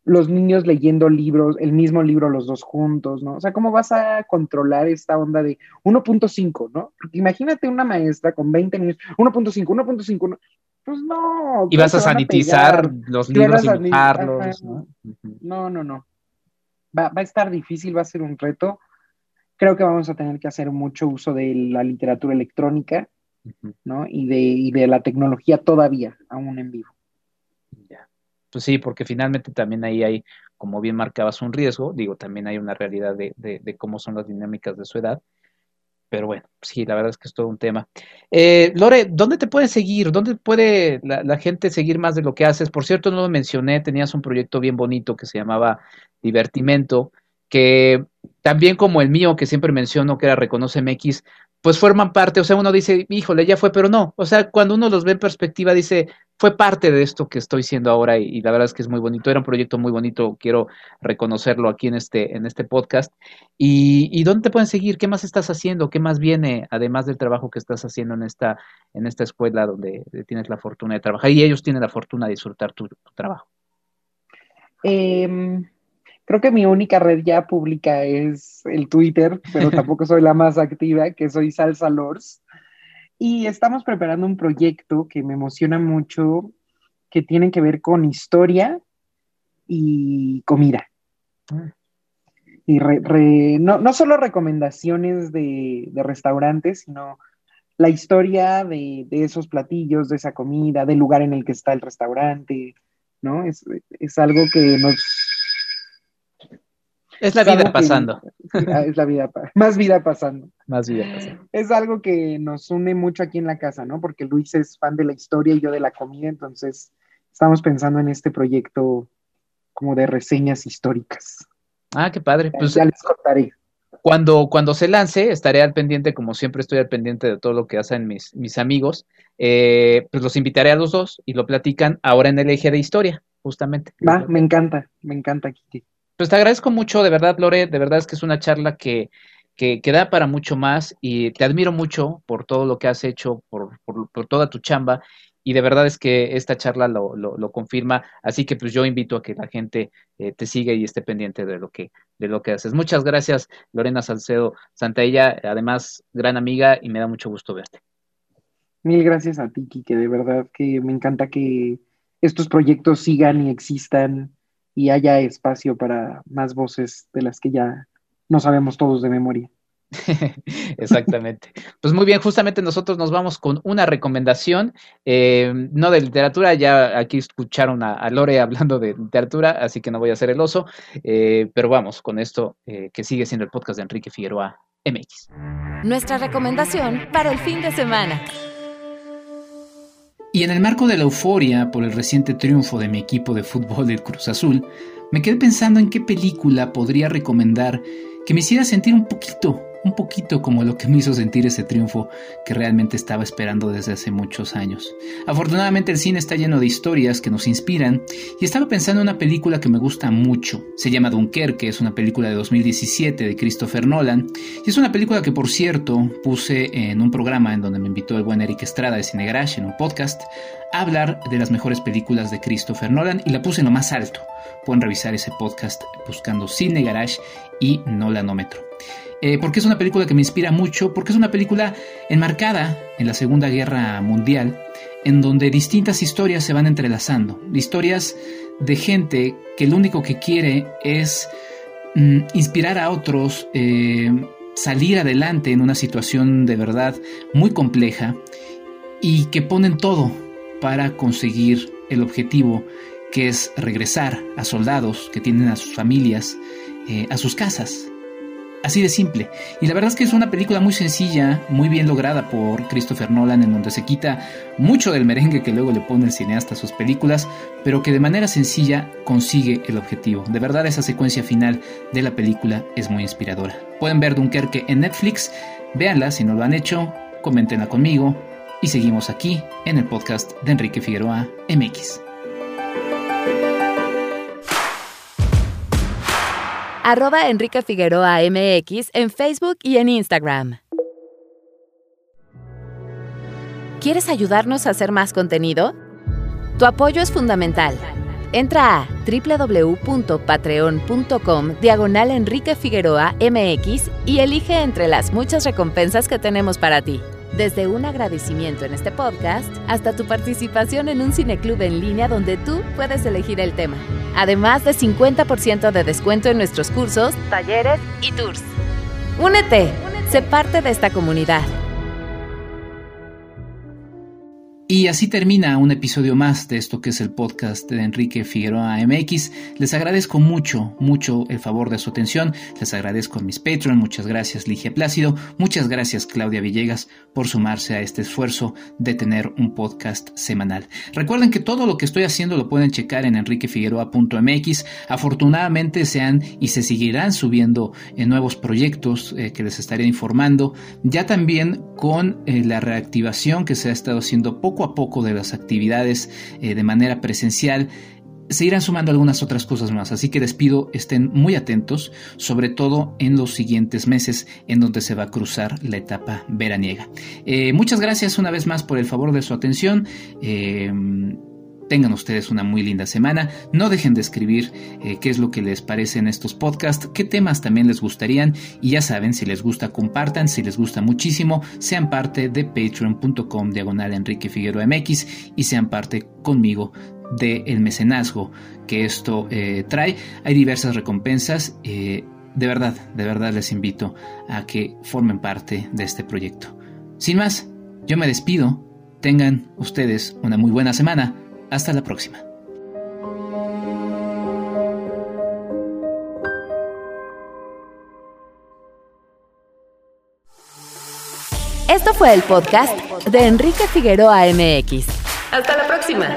los niños leyendo libros, el mismo libro los dos juntos, ¿no? O sea, ¿cómo vas a controlar esta onda de 1.5, ¿no? Porque imagínate una maestra con 20 niños, 1.5, 1.5, pues no. Y vas a sanitizar los libros y mojarlos, ¿no? No, no, no va, a estar difícil, va a ser un reto. Creo que vamos a tener que hacer mucho uso de la literatura electrónica, ¿no? Y de, de la tecnología todavía, aún en vivo. Pues sí, porque finalmente también ahí hay, como bien marcabas, un riesgo, digo, también hay una realidad de, de cómo son las dinámicas de su edad, pero bueno, sí, la verdad es que es todo un tema. Eh, Lore, ¿dónde te pueden seguir? ¿Dónde puede la, gente seguir más de lo que haces? Por cierto, no lo mencioné, tenías un proyecto bien bonito que se llamaba Divertimento, que también como el mío, que siempre menciono, que era Reconoce MX, pues forman parte, o sea, uno dice, híjole, ya fue, pero no, o sea, cuando uno los ve en perspectiva, dice, fue parte de esto que estoy siendo ahora y, la verdad es que es muy bonito, era un proyecto muy bonito, quiero reconocerlo aquí en este, en este podcast. Y, y, dónde te pueden seguir? ¿Qué más estás haciendo? ¿Qué más viene, además del trabajo que estás haciendo en esta, en esta escuela donde tienes la fortuna de trabajar y ellos tienen la fortuna de disfrutar tu, trabajo? Em, creo que mi única red ya pública es el Twitter, pero tampoco soy la más activa, que soy Salsa Lors. Y estamos preparando un proyecto que me emociona mucho, que tiene que ver con historia y comida. Y no, solo recomendaciones de, restaurantes, sino la historia de, esos platillos, de esa comida, del lugar en el que está el restaurante, ¿no? Es, es algo que nos, es la vida pasando. Ah, es la vida, más vida pasando. Más vida pasando. Es algo que nos une mucho aquí en la casa, ¿no? Porque Luis es fan de la historia y yo de la comida, entonces estamos pensando en este proyecto como de reseñas históricas. Ah, qué padre. Pues ya les contaré. cuando, cuando se lance, estaré al pendiente, como siempre estoy al pendiente de todo lo que hacen mis, mis amigos, eh, pues los invitaré a los dos y lo platican ahora en el eje de historia, justamente. Va, me encanta, me encanta, Kiki. Pues te agradezco mucho, de verdad, Lore, de verdad es que es una charla que, que, da para mucho más y te admiro mucho por todo lo que has hecho, por, por, toda tu chamba y de verdad es que esta charla lo, lo, confirma, así que pues yo invito a que la gente eh, te siga y esté pendiente de lo que de lo que haces. Muchas gracias, Lorena Salcedo Santaella, además gran amiga y me da mucho gusto verte. Mil gracias a ti, que de verdad que me encanta que estos proyectos sigan y existan y haya espacio para más voces de las que ya no sabemos todos de memoria. Exactamente. Pues muy bien, justamente nosotros nos vamos con una recomendación, eh, no de literatura, ya aquí escucharon a, Lore hablando de literatura, así que no voy a hacer el oso, eh, pero vamos con esto eh, que sigue siendo el podcast de Enrique Figueroa MX. Nuestra recomendación para el fin de semana. Y en el marco de la euforia por el reciente triunfo de mi equipo de fútbol del Cruz Azul, me quedé pensando en qué película podría recomendar que me hiciera sentir un poquito, un poquito como lo que me hizo sentir ese triunfo que realmente estaba esperando desde hace muchos años. Afortunadamente el cine está lleno de historias que nos inspiran y estaba pensando en una película que me gusta mucho. Se llama Dunkerque, es una película de 2017 de Christopher Nolan y es una película que por cierto puse en un programa en donde me invitó el buen Eric Estrada de Cine Garage en un podcast a hablar de las mejores películas de Christopher Nolan y la puse en lo más alto. Pueden revisar ese podcast buscando Cine Garage y Nolanómetro. Eh, porque es una película que me inspira mucho, porque es una película enmarcada en la Segunda Guerra Mundial, en donde distintas historias se van entrelazando, historias de gente que lo único que quiere es mm, inspirar a otros, eh, salir adelante en una situación de verdad muy compleja y que ponen todo para conseguir el objetivo que es regresar a soldados que tienen a sus familias, eh, a sus casas, Así de simple. Y la verdad es que es una película muy sencilla, muy bien lograda por Christopher Nolan, en donde se quita mucho del merengue que luego le pone el cineasta a sus películas, pero que de manera sencilla consigue el objetivo. De verdad esa secuencia final de la película es muy inspiradora. Pueden ver Dunkerque en Netflix, véanla si no lo han hecho, coméntenla conmigo y seguimos aquí en el podcast de Enrique Figueroa MX. Arroba Enrique Figueroa MX en Facebook y en Instagram. ¿Quieres ayudarnos a hacer más contenido? Tu apoyo es fundamental. Entra a www.patreon.com diagonal Enrique Figueroa MX y elige entre las muchas recompensas que tenemos para ti. Desde un agradecimiento en este podcast hasta tu participación en un cineclub en línea donde tú puedes elegir el tema. Además de 50% de descuento en nuestros cursos, talleres y tours. Únete, sé parte de esta comunidad. Y así termina un episodio más de esto que es el podcast de Enrique Figueroa MX. Les agradezco mucho, mucho el favor de su atención. Les agradezco a mis Patreon. Muchas gracias Ligia Plácido. Muchas gracias Claudia Villegas por sumarse a este esfuerzo de tener un podcast semanal. Recuerden que todo lo que estoy haciendo lo pueden checar en enriquefigueroa.mx. Afortunadamente se han y se seguirán subiendo en nuevos proyectos eh, que les estaré informando. Ya también con eh, la reactivación que se ha estado haciendo poco a poco de las actividades eh, de manera presencial, se irán sumando algunas otras cosas más, así que les pido estén muy atentos, sobre todo en los siguientes meses en donde se va a cruzar la etapa veraniega. Eh, muchas gracias una vez más por el favor de su atención. Eh, Tengan ustedes una muy linda semana. No dejen de escribir eh, qué es lo que les parece en estos podcasts, qué temas también les gustarían. Y ya saben, si les gusta, compartan. Si les gusta muchísimo, sean parte de patreon.com diagonal Enrique Figueroa MX y sean parte conmigo del el mecenazgo que esto eh, trae. Hay diversas recompensas. Eh, de verdad, de verdad les invito a que formen parte de este proyecto. Sin más, yo me despido. Tengan ustedes una muy buena semana. Hasta la próxima. Esto fue el podcast de Enrique Figueroa MX. Hasta la próxima.